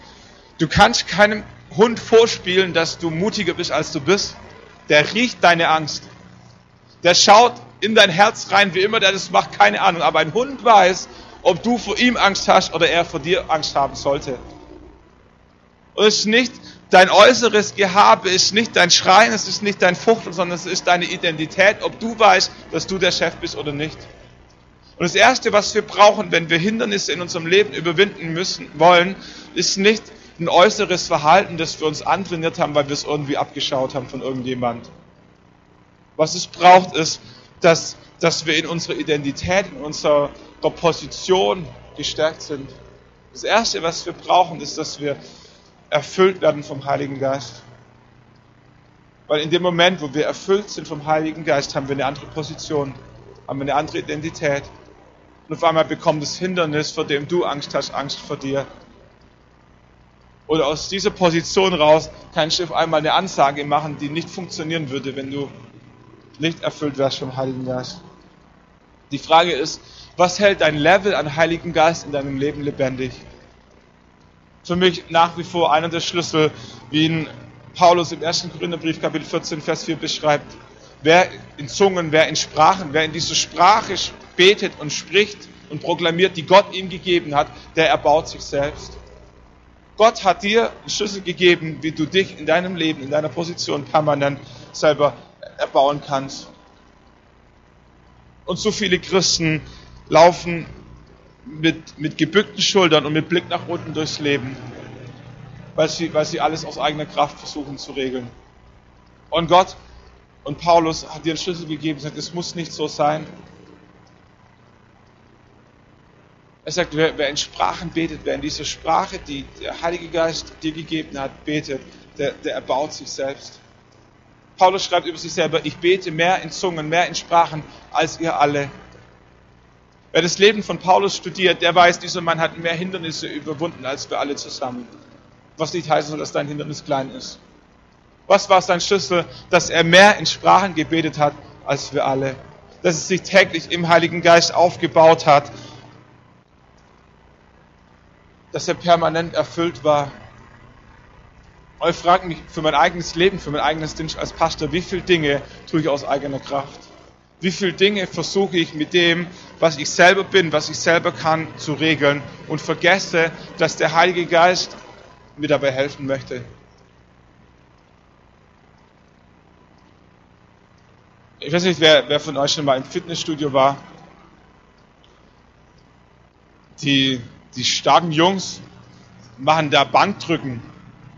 Du kannst keinem Hund vorspielen, dass du mutiger bist, als du bist. Der riecht deine Angst. Der schaut in dein Herz rein, wie immer der das macht, keine Ahnung. Aber ein Hund weiß, ob du vor ihm Angst hast oder er vor dir Angst haben sollte. Und es ist nicht dein äußeres Gehabe, ist nicht dein Schreien, es ist nicht dein Fuchtel, sondern es ist deine Identität, ob du weißt, dass du der Chef bist oder nicht. Und das Erste, was wir brauchen, wenn wir Hindernisse in unserem Leben überwinden müssen, wollen, ist nicht ein äußeres Verhalten, das wir uns antrainiert haben, weil wir es irgendwie abgeschaut haben von irgendjemand. Was es braucht, ist, dass, dass wir in unserer Identität, in unserer Position gestärkt sind. Das Erste, was wir brauchen, ist, dass wir erfüllt werden vom Heiligen Geist. Weil in dem Moment, wo wir erfüllt sind vom Heiligen Geist, haben wir eine andere Position, haben wir eine andere Identität. Und auf einmal bekommt das Hindernis, vor dem du Angst hast, Angst vor dir. Oder aus dieser Position raus kannst du auf einmal eine Ansage machen, die nicht funktionieren würde, wenn du nicht erfüllt wärst vom Heiligen Geist. Die Frage ist, was hält dein Level an Heiligen Geist in deinem Leben lebendig? Für mich nach wie vor einer der Schlüssel, wie ihn Paulus im 1. Korintherbrief Kapitel 14, Vers 4 beschreibt. Wer in Zungen, wer in Sprachen, wer in dieser Sprache betet und spricht und proklamiert, die Gott ihm gegeben hat, der erbaut sich selbst. Gott hat dir einen Schlüssel gegeben, wie du dich in deinem Leben, in deiner Position permanent selber erbauen kannst. Und so viele Christen laufen mit, mit gebückten Schultern und mit Blick nach unten durchs Leben, weil sie, weil sie alles aus eigener Kraft versuchen zu regeln. Und Gott und Paulus hat dir einen Schlüssel gegeben und sagt, es muss nicht so sein. Er sagt, wer, wer, in Sprachen betet, wer in dieser Sprache, die der Heilige Geist dir gegeben hat, betet, der, der erbaut sich selbst. Paulus schreibt über sich selber, ich bete mehr in Zungen, mehr in Sprachen als ihr alle. Wer das Leben von Paulus studiert, der weiß, dieser Mann hat mehr Hindernisse überwunden als wir alle zusammen. Was nicht heißen soll, dass dein Hindernis klein ist. Was war sein Schlüssel, dass er mehr in Sprachen gebetet hat als wir alle? Dass er sich täglich im Heiligen Geist aufgebaut hat. Dass er permanent erfüllt war und ich frage mich für mein eigenes Leben, für mein eigenes Dienst als Pastor, wie viele Dinge tue ich aus eigener Kraft? Wie viele Dinge versuche ich mit dem, was ich selber bin, was ich selber kann, zu regeln und vergesse, dass der Heilige Geist mir dabei helfen möchte? Ich weiß nicht, wer, wer von euch schon mal im Fitnessstudio war. Die, die starken Jungs machen da Bankdrücken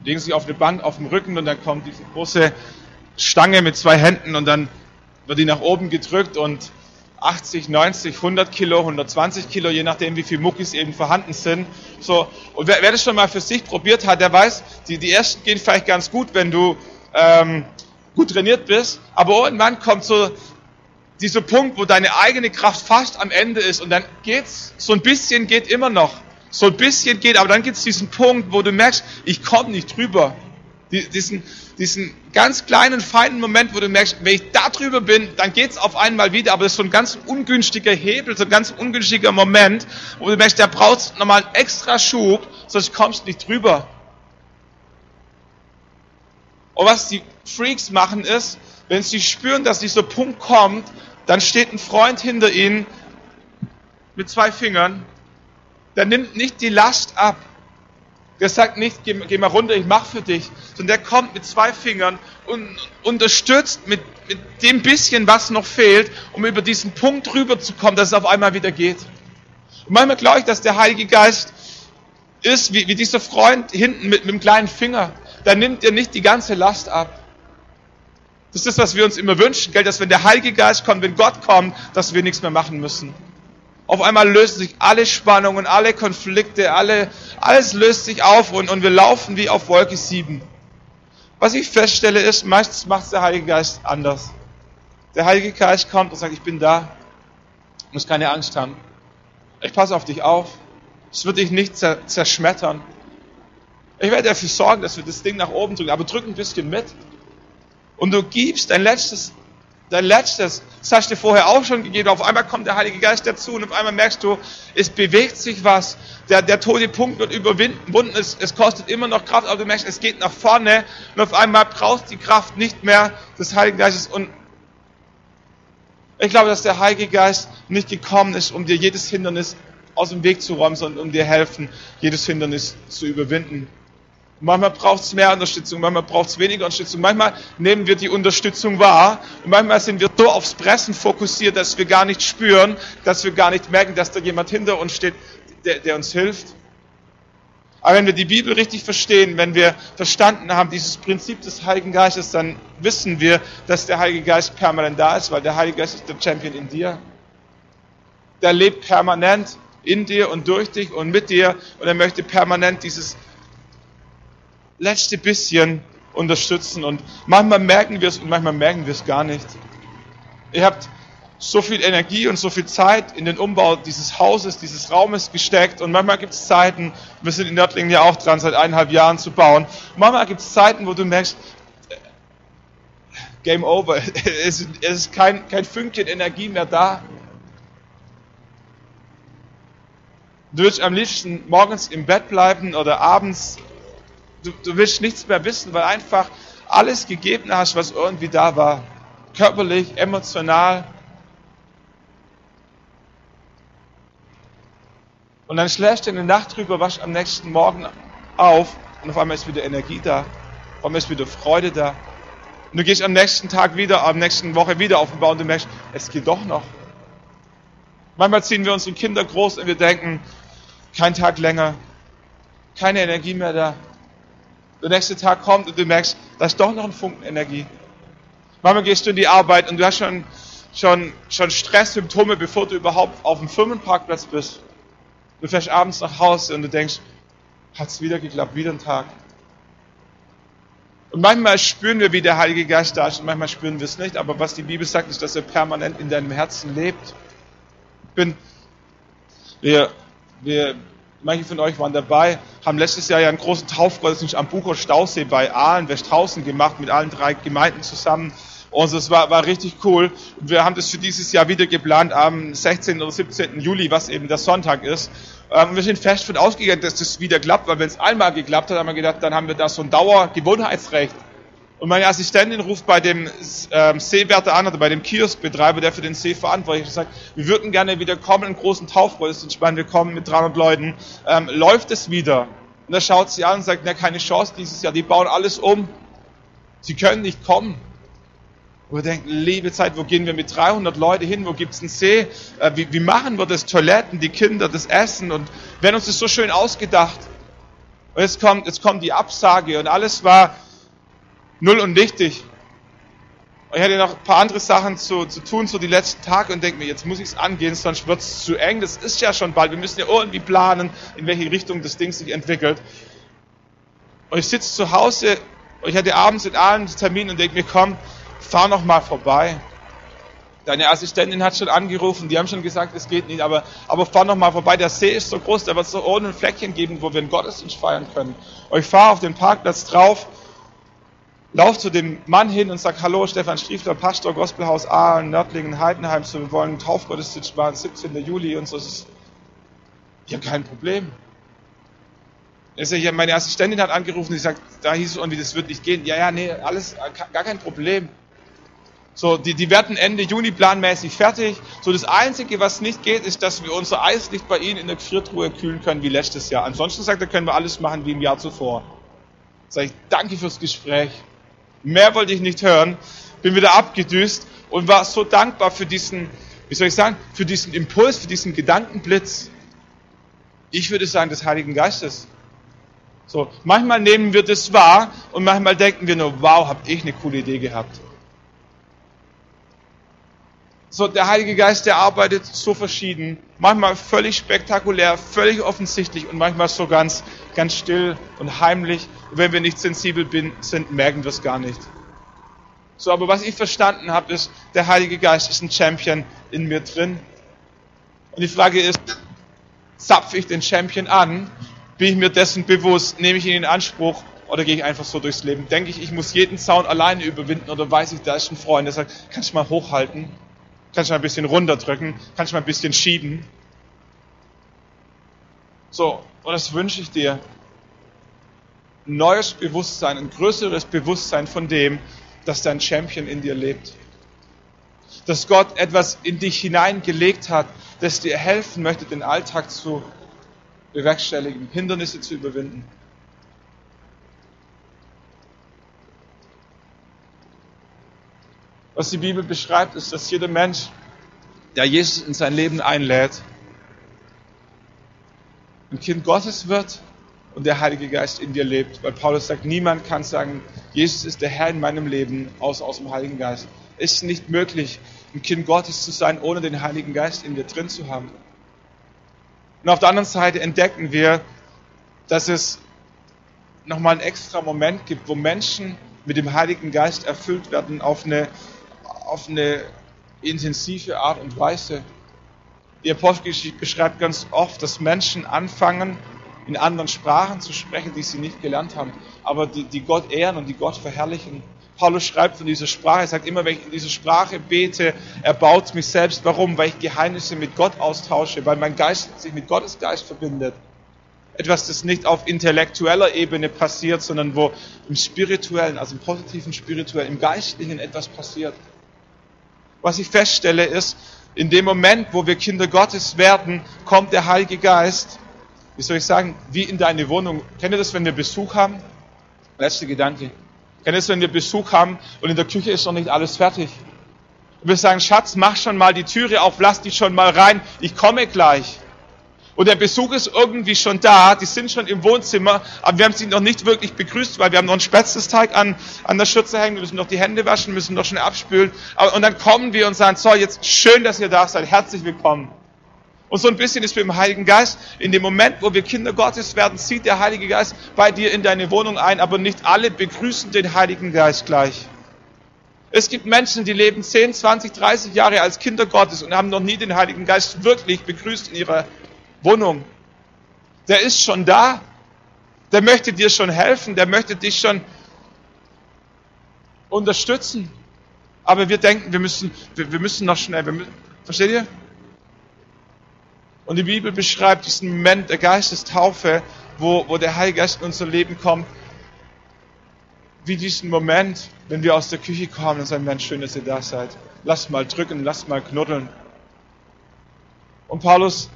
legen sich auf eine Bank auf dem Rücken und dann kommt diese große Stange mit zwei Händen und dann wird die nach oben gedrückt und 80, 90, 100 Kilo, 120 Kilo, je nachdem, wie viel Muckis eben vorhanden sind. So und wer, wer das schon mal für sich probiert hat, der weiß, die, die ersten gehen vielleicht ganz gut, wenn du ähm, gut trainiert bist, aber irgendwann kommt so dieser Punkt, wo deine eigene Kraft fast am Ende ist und dann geht's so ein bisschen geht immer noch so ein bisschen geht, aber dann gibt es diesen Punkt, wo du merkst, ich komme nicht drüber. Diesen, diesen ganz kleinen, feinen Moment, wo du merkst, wenn ich da drüber bin, dann geht es auf einmal wieder, aber das ist so ein ganz ungünstiger Hebel, so ein ganz ungünstiger Moment, wo du merkst, da brauchst nochmal einen extra Schub, sonst kommst du nicht drüber. Und was die Freaks machen ist, wenn sie spüren, dass dieser Punkt kommt, dann steht ein Freund hinter ihnen mit zwei Fingern der nimmt nicht die Last ab. Der sagt nicht, geh, geh mal runter, ich mach für dich, sondern der kommt mit zwei Fingern und unterstützt mit, mit dem bisschen, was noch fehlt, um über diesen Punkt rüberzukommen, dass es auf einmal wieder geht. Und manchmal glaube ich, dass der Heilige Geist ist wie, wie dieser Freund hinten mit, mit dem kleinen Finger. Da nimmt er nicht die ganze Last ab. Das ist das, was wir uns immer wünschen, gell? dass wenn der Heilige Geist kommt, wenn Gott kommt, dass wir nichts mehr machen müssen. Auf einmal lösen sich alle Spannungen, alle Konflikte, alle, alles löst sich auf und, und wir laufen wie auf Wolke 7. Was ich feststelle ist, meistens macht es der Heilige Geist anders. Der Heilige Geist kommt und sagt, ich bin da. Du musst keine Angst haben. Ich passe auf dich auf. Es wird dich nicht zerschmettern. Ich werde dafür sorgen, dass wir das Ding nach oben drücken, aber drück ein bisschen mit. Und du gibst dein letztes, dein letztes, das hast du vorher auch schon gegeben, auf einmal kommt der Heilige Geist dazu und auf einmal merkst du, es bewegt sich was, der, der tote Punkt wird überwunden, es, es kostet immer noch Kraft, aber du merkst, es geht nach vorne. Und auf einmal brauchst die Kraft nicht mehr des Heiligen Geistes. Und ich glaube, dass der Heilige Geist nicht gekommen ist, um dir jedes Hindernis aus dem Weg zu räumen, sondern um dir helfen, jedes Hindernis zu überwinden. Manchmal braucht es mehr Unterstützung, manchmal braucht es weniger Unterstützung. Manchmal nehmen wir die Unterstützung wahr und manchmal sind wir so aufs Pressen fokussiert, dass wir gar nicht spüren, dass wir gar nicht merken, dass da jemand hinter uns steht, der, der uns hilft. Aber wenn wir die Bibel richtig verstehen, wenn wir verstanden haben, dieses Prinzip des Heiligen Geistes, dann wissen wir, dass der Heilige Geist permanent da ist, weil der Heilige Geist ist der Champion in dir. Der lebt permanent in dir und durch dich und mit dir und er möchte permanent dieses letzte bisschen unterstützen. Und manchmal merken wir es und manchmal merken wir es gar nicht. Ihr habt so viel Energie und so viel Zeit in den Umbau dieses Hauses, dieses Raumes gesteckt. Und manchmal gibt es Zeiten, wir sind in Nördlingen ja auch dran, seit eineinhalb Jahren zu bauen. Manchmal gibt es Zeiten, wo du merkst, Game over. Es ist kein, kein Fünkchen Energie mehr da. Du willst am liebsten morgens im Bett bleiben oder abends du, du willst nichts mehr wissen, weil einfach alles gegeben hast, was irgendwie da war. Körperlich, emotional. Und dann schläfst du in der Nacht drüber, waschst am nächsten Morgen auf und auf einmal ist wieder Energie da. Auf einmal ist wieder Freude da. Und du gehst am nächsten Tag wieder, am nächsten Woche wieder auf den Bau und du merkst, es geht doch noch. Manchmal ziehen wir unsere Kinder groß und wir denken, kein Tag länger, keine Energie mehr da der nächste Tag kommt und du merkst, da ist doch noch ein Funken Energie. Manchmal gehst du in die Arbeit und du hast schon, schon, schon Stresssymptome, bevor du überhaupt auf dem Firmenparkplatz bist. Du fährst abends nach Hause und du denkst, hat es wieder geklappt, wieder ein Tag. Und manchmal spüren wir, wie der Heilige Geist da ist und manchmal spüren wir es nicht. Aber was die Bibel sagt, ist, dass er permanent in deinem Herzen lebt. Ich bin, wir, wir manche von euch waren dabei, haben letztes Jahr ja einen großen Taufgottesdienst am Bucher Stausee bei Aalen, Westhausen gemacht, mit allen drei Gemeinden zusammen. Und das war, war richtig cool. Wir haben das für dieses Jahr wieder geplant am 16. oder 17. Juli, was eben der Sonntag ist. Ähm, wir sind fest von ausgegangen, dass das wieder klappt, weil wenn es einmal geklappt hat, haben wir gedacht, dann haben wir da so ein Dauergewohnheitsrecht. Und meine Assistentin ruft bei dem ähm, Seewärter an oder bei dem Kioskbetreiber, der für den See verantwortlich ist, sagt, wir würden gerne wieder kommen, einen großen Taufgottesdienst machen, wir kommen mit 300 Leuten. Ähm, läuft es wieder? Und er schaut sie an und sagt, na, keine Chance dieses Jahr, die bauen alles um. Sie können nicht kommen. Und wir denken, liebe Zeit, wo gehen wir mit 300 Leuten hin? Wo gibt's einen See? Äh, wie, wie machen wir das? Toiletten, die Kinder, das Essen. Und haben uns das so schön ausgedacht. Und jetzt kommt, jetzt kommt die Absage und alles war null und wichtig. Ich hatte noch ein paar andere Sachen zu, zu tun, so die letzten Tage und denke mir, jetzt muss ich es angehen, sonst wird es zu eng. Das ist ja schon bald. Wir müssen ja irgendwie planen, in welche Richtung das Ding sich entwickelt. Und ich sitze zu Hause und ich hatte abends in allen Termin und denke mir, komm, fahr noch mal vorbei. Deine Assistentin hat schon angerufen, die haben schon gesagt, es geht nicht, aber, aber fahr noch mal vorbei. Der See ist so groß, da wird es so ohne ein Fleckchen geben, wo wir einen Gottesdienst feiern können. Und ich fahre auf den Parkplatz drauf lauf zu dem Mann hin und sag, hallo, Stefan Striefler, Pastor, Gospelhaus Aalen, Nördlingen, Heidenheim, so, wir wollen Taufgottesdienst machen, 17. Juli und so. Ist, ich habe kein Problem. Also meine Assistentin hat angerufen, die sagt, da hieß es irgendwie, das wird nicht gehen. Ja, ja, nee, alles, gar kein Problem. So, die, die werden Ende Juni planmäßig fertig. So, das Einzige, was nicht geht, ist, dass wir unser Eis nicht bei Ihnen in der Gefriertruhe kühlen können wie letztes Jahr. Ansonsten sagt er, können wir alles machen wie im Jahr zuvor. Sag ich, danke fürs Gespräch. Mehr wollte ich nicht hören. Bin wieder abgedüst und war so dankbar für diesen, wie soll ich sagen, für diesen Impuls, für diesen Gedankenblitz. Ich würde sagen, des Heiligen Geistes. So, manchmal nehmen wir das wahr und manchmal denken wir nur, wow, hab ich eine coole Idee gehabt. So, der Heilige Geist, der arbeitet so verschieden. Manchmal völlig spektakulär, völlig offensichtlich und manchmal so ganz, ganz still und heimlich. Und wenn wir nicht sensibel sind, merken wir es gar nicht. So, aber was ich verstanden habe, ist, der Heilige Geist ist ein Champion in mir drin. Und die Frage ist, zapfe ich den Champion an? Bin ich mir dessen bewusst? Nehme ich ihn in Anspruch? Oder gehe ich einfach so durchs Leben? Denke ich, ich muss jeden Zaun alleine überwinden? Oder weiß ich, da ist ein Freund, der sagt, kannst du mal hochhalten? Kannst du mal ein bisschen runterdrücken? Kannst du mal ein bisschen schieben? So, und das wünsche ich dir. Ein neues Bewusstsein, ein größeres Bewusstsein von dem, dass dein Champion in dir lebt. Dass Gott etwas in dich hineingelegt hat, das dir helfen möchte, den Alltag zu bewerkstelligen, Hindernisse zu überwinden. Was die Bibel beschreibt, ist, dass jeder Mensch, der Jesus in sein Leben einlädt, ein Kind Gottes wird und der Heilige Geist in dir lebt. Weil Paulus sagt, niemand kann sagen, Jesus ist der Herr in meinem Leben, außer aus dem Heiligen Geist. Es ist nicht möglich, ein Kind Gottes zu sein, ohne den Heiligen Geist in dir drin zu haben. Und auf der anderen Seite entdecken wir, dass es nochmal einen extra Moment gibt, wo Menschen mit dem Heiligen Geist erfüllt werden auf eine, auf eine intensive Art und Weise. Die Apostelgeschichte beschreibt ganz oft, dass Menschen anfangen, in anderen Sprachen zu sprechen, die sie nicht gelernt haben, aber die, die Gott ehren und die Gott verherrlichen. Paulus schreibt von dieser Sprache, er sagt immer, wenn ich in dieser Sprache bete, erbaut mich selbst. Warum? Weil ich Geheimnisse mit Gott austausche, weil mein Geist sich mit Gottes Geist verbindet. Etwas, das nicht auf intellektueller Ebene passiert, sondern wo im spirituellen, also im positiven spirituellen, im geistlichen etwas passiert. Was ich feststelle ist, in dem Moment, wo wir Kinder Gottes werden, kommt der Heilige Geist, wie soll ich sagen, wie in deine Wohnung. Kennt ihr das, wenn wir Besuch haben? Letzter Gedanke. Kennt ihr das, wenn wir Besuch haben und in der Küche ist noch nicht alles fertig? Und wir sagen, Schatz, mach schon mal die Türe auf, lass dich schon mal rein, ich komme gleich. Und der Besuch ist irgendwie schon da, die sind schon im Wohnzimmer, aber wir haben sie noch nicht wirklich begrüßt, weil wir haben noch einen Spätzlesteig an, an der Schürze hängen, wir müssen noch die Hände waschen, müssen noch schnell abspülen. Aber, und dann kommen wir und sagen, so, jetzt schön, dass ihr da seid, herzlich willkommen. Und so ein bisschen ist mit dem Heiligen Geist, in dem Moment, wo wir Kinder Gottes werden, zieht der Heilige Geist bei dir in deine Wohnung ein, aber nicht alle begrüßen den Heiligen Geist gleich. Es gibt Menschen, die leben 10, 20, 30 Jahre als Kinder Gottes und haben noch nie den Heiligen Geist wirklich begrüßt in ihrer Wohnung. Der ist schon da. Der möchte dir schon helfen. Der möchte dich schon unterstützen. Aber wir denken, wir müssen, wir, wir müssen noch schnell. Müssen, versteht ihr? Und die Bibel beschreibt diesen Moment der Geistestaufe, wo, wo der Heilige Geist in unser Leben kommt, wie diesen Moment, wenn wir aus der Küche kommen und sagen, Mensch, schön, dass ihr da seid. Lasst mal drücken, lasst mal knuddeln. Und Paulus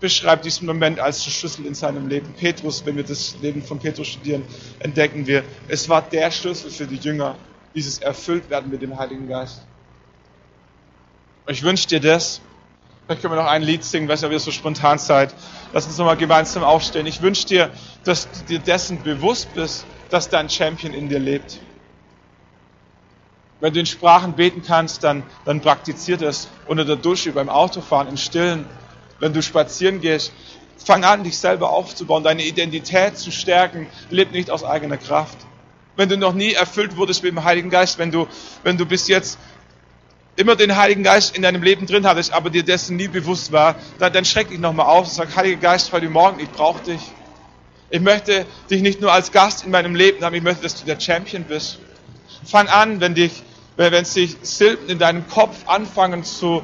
beschreibt diesen Moment als der Schlüssel in seinem Leben. Petrus, wenn wir das Leben von Petrus studieren, entdecken wir, es war der Schlüssel für die Jünger, dieses Erfülltwerden mit dem Heiligen Geist. Ich wünsche dir das. Vielleicht können wir noch ein Lied singen, weil ihr so spontan seid. Lass uns nochmal gemeinsam aufstehen. Ich wünsche dir, dass du dir dessen bewusst bist, dass dein Champion in dir lebt. Wenn du in Sprachen beten kannst, dann, dann praktizier das unter der Dusche, beim Autofahren, im Stillen wenn du spazieren gehst, fang an, dich selber aufzubauen, deine Identität zu stärken. Leb nicht aus eigener Kraft. Wenn du noch nie erfüllt wurdest mit dem Heiligen Geist, wenn du, wenn du bis jetzt immer den Heiligen Geist in deinem Leben drin hattest, aber dir dessen nie bewusst war, dann, dann schreck dich nochmal auf und sag, Heiliger Geist, heute Morgen, ich brauche dich. Ich möchte dich nicht nur als Gast in meinem Leben haben, ich möchte, dass du der Champion bist. Fang an, wenn dich, wenn sich Silben in deinem Kopf anfangen zu,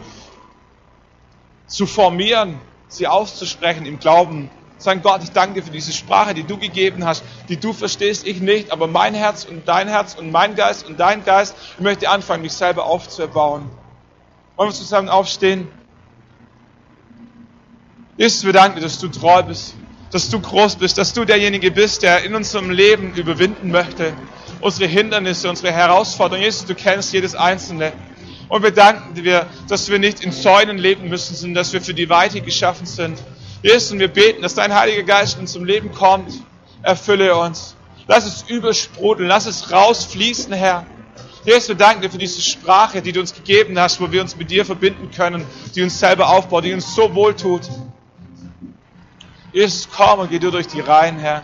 zu formieren, sie auszusprechen im Glauben. Sagen, Gott, ich danke dir für diese Sprache, die du gegeben hast, die du verstehst, ich nicht, aber mein Herz und dein Herz und mein Geist und dein Geist, ich möchte anfangen, mich selber aufzuerbauen. Wollen wir zusammen aufstehen? Jesus, wir danken dir, dass du treu bist, dass du groß bist, dass du derjenige bist, der in unserem Leben überwinden möchte. Unsere Hindernisse, unsere Herausforderungen. Jesus, du kennst jedes einzelne. Und wir danken dir, dass wir nicht in Zäunen leben müssen, sondern dass wir für die Weite geschaffen sind. Jesus, und wir beten, dass dein Heiliger Geist uns zum Leben kommt. Erfülle uns. Lass es übersprudeln. Lass es rausfließen, Herr. Jesus, wir danken dir für diese Sprache, die du uns gegeben hast, wo wir uns mit dir verbinden können, die uns selber aufbaut, die uns so wohl tut. Jesus, komm und geh du durch die Reihen, Herr.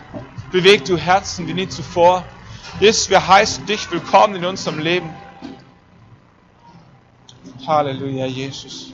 Beweg du Herzen wie nie zuvor. Jesus, wir heißen dich willkommen in unserem Leben. Halleluja Jesus.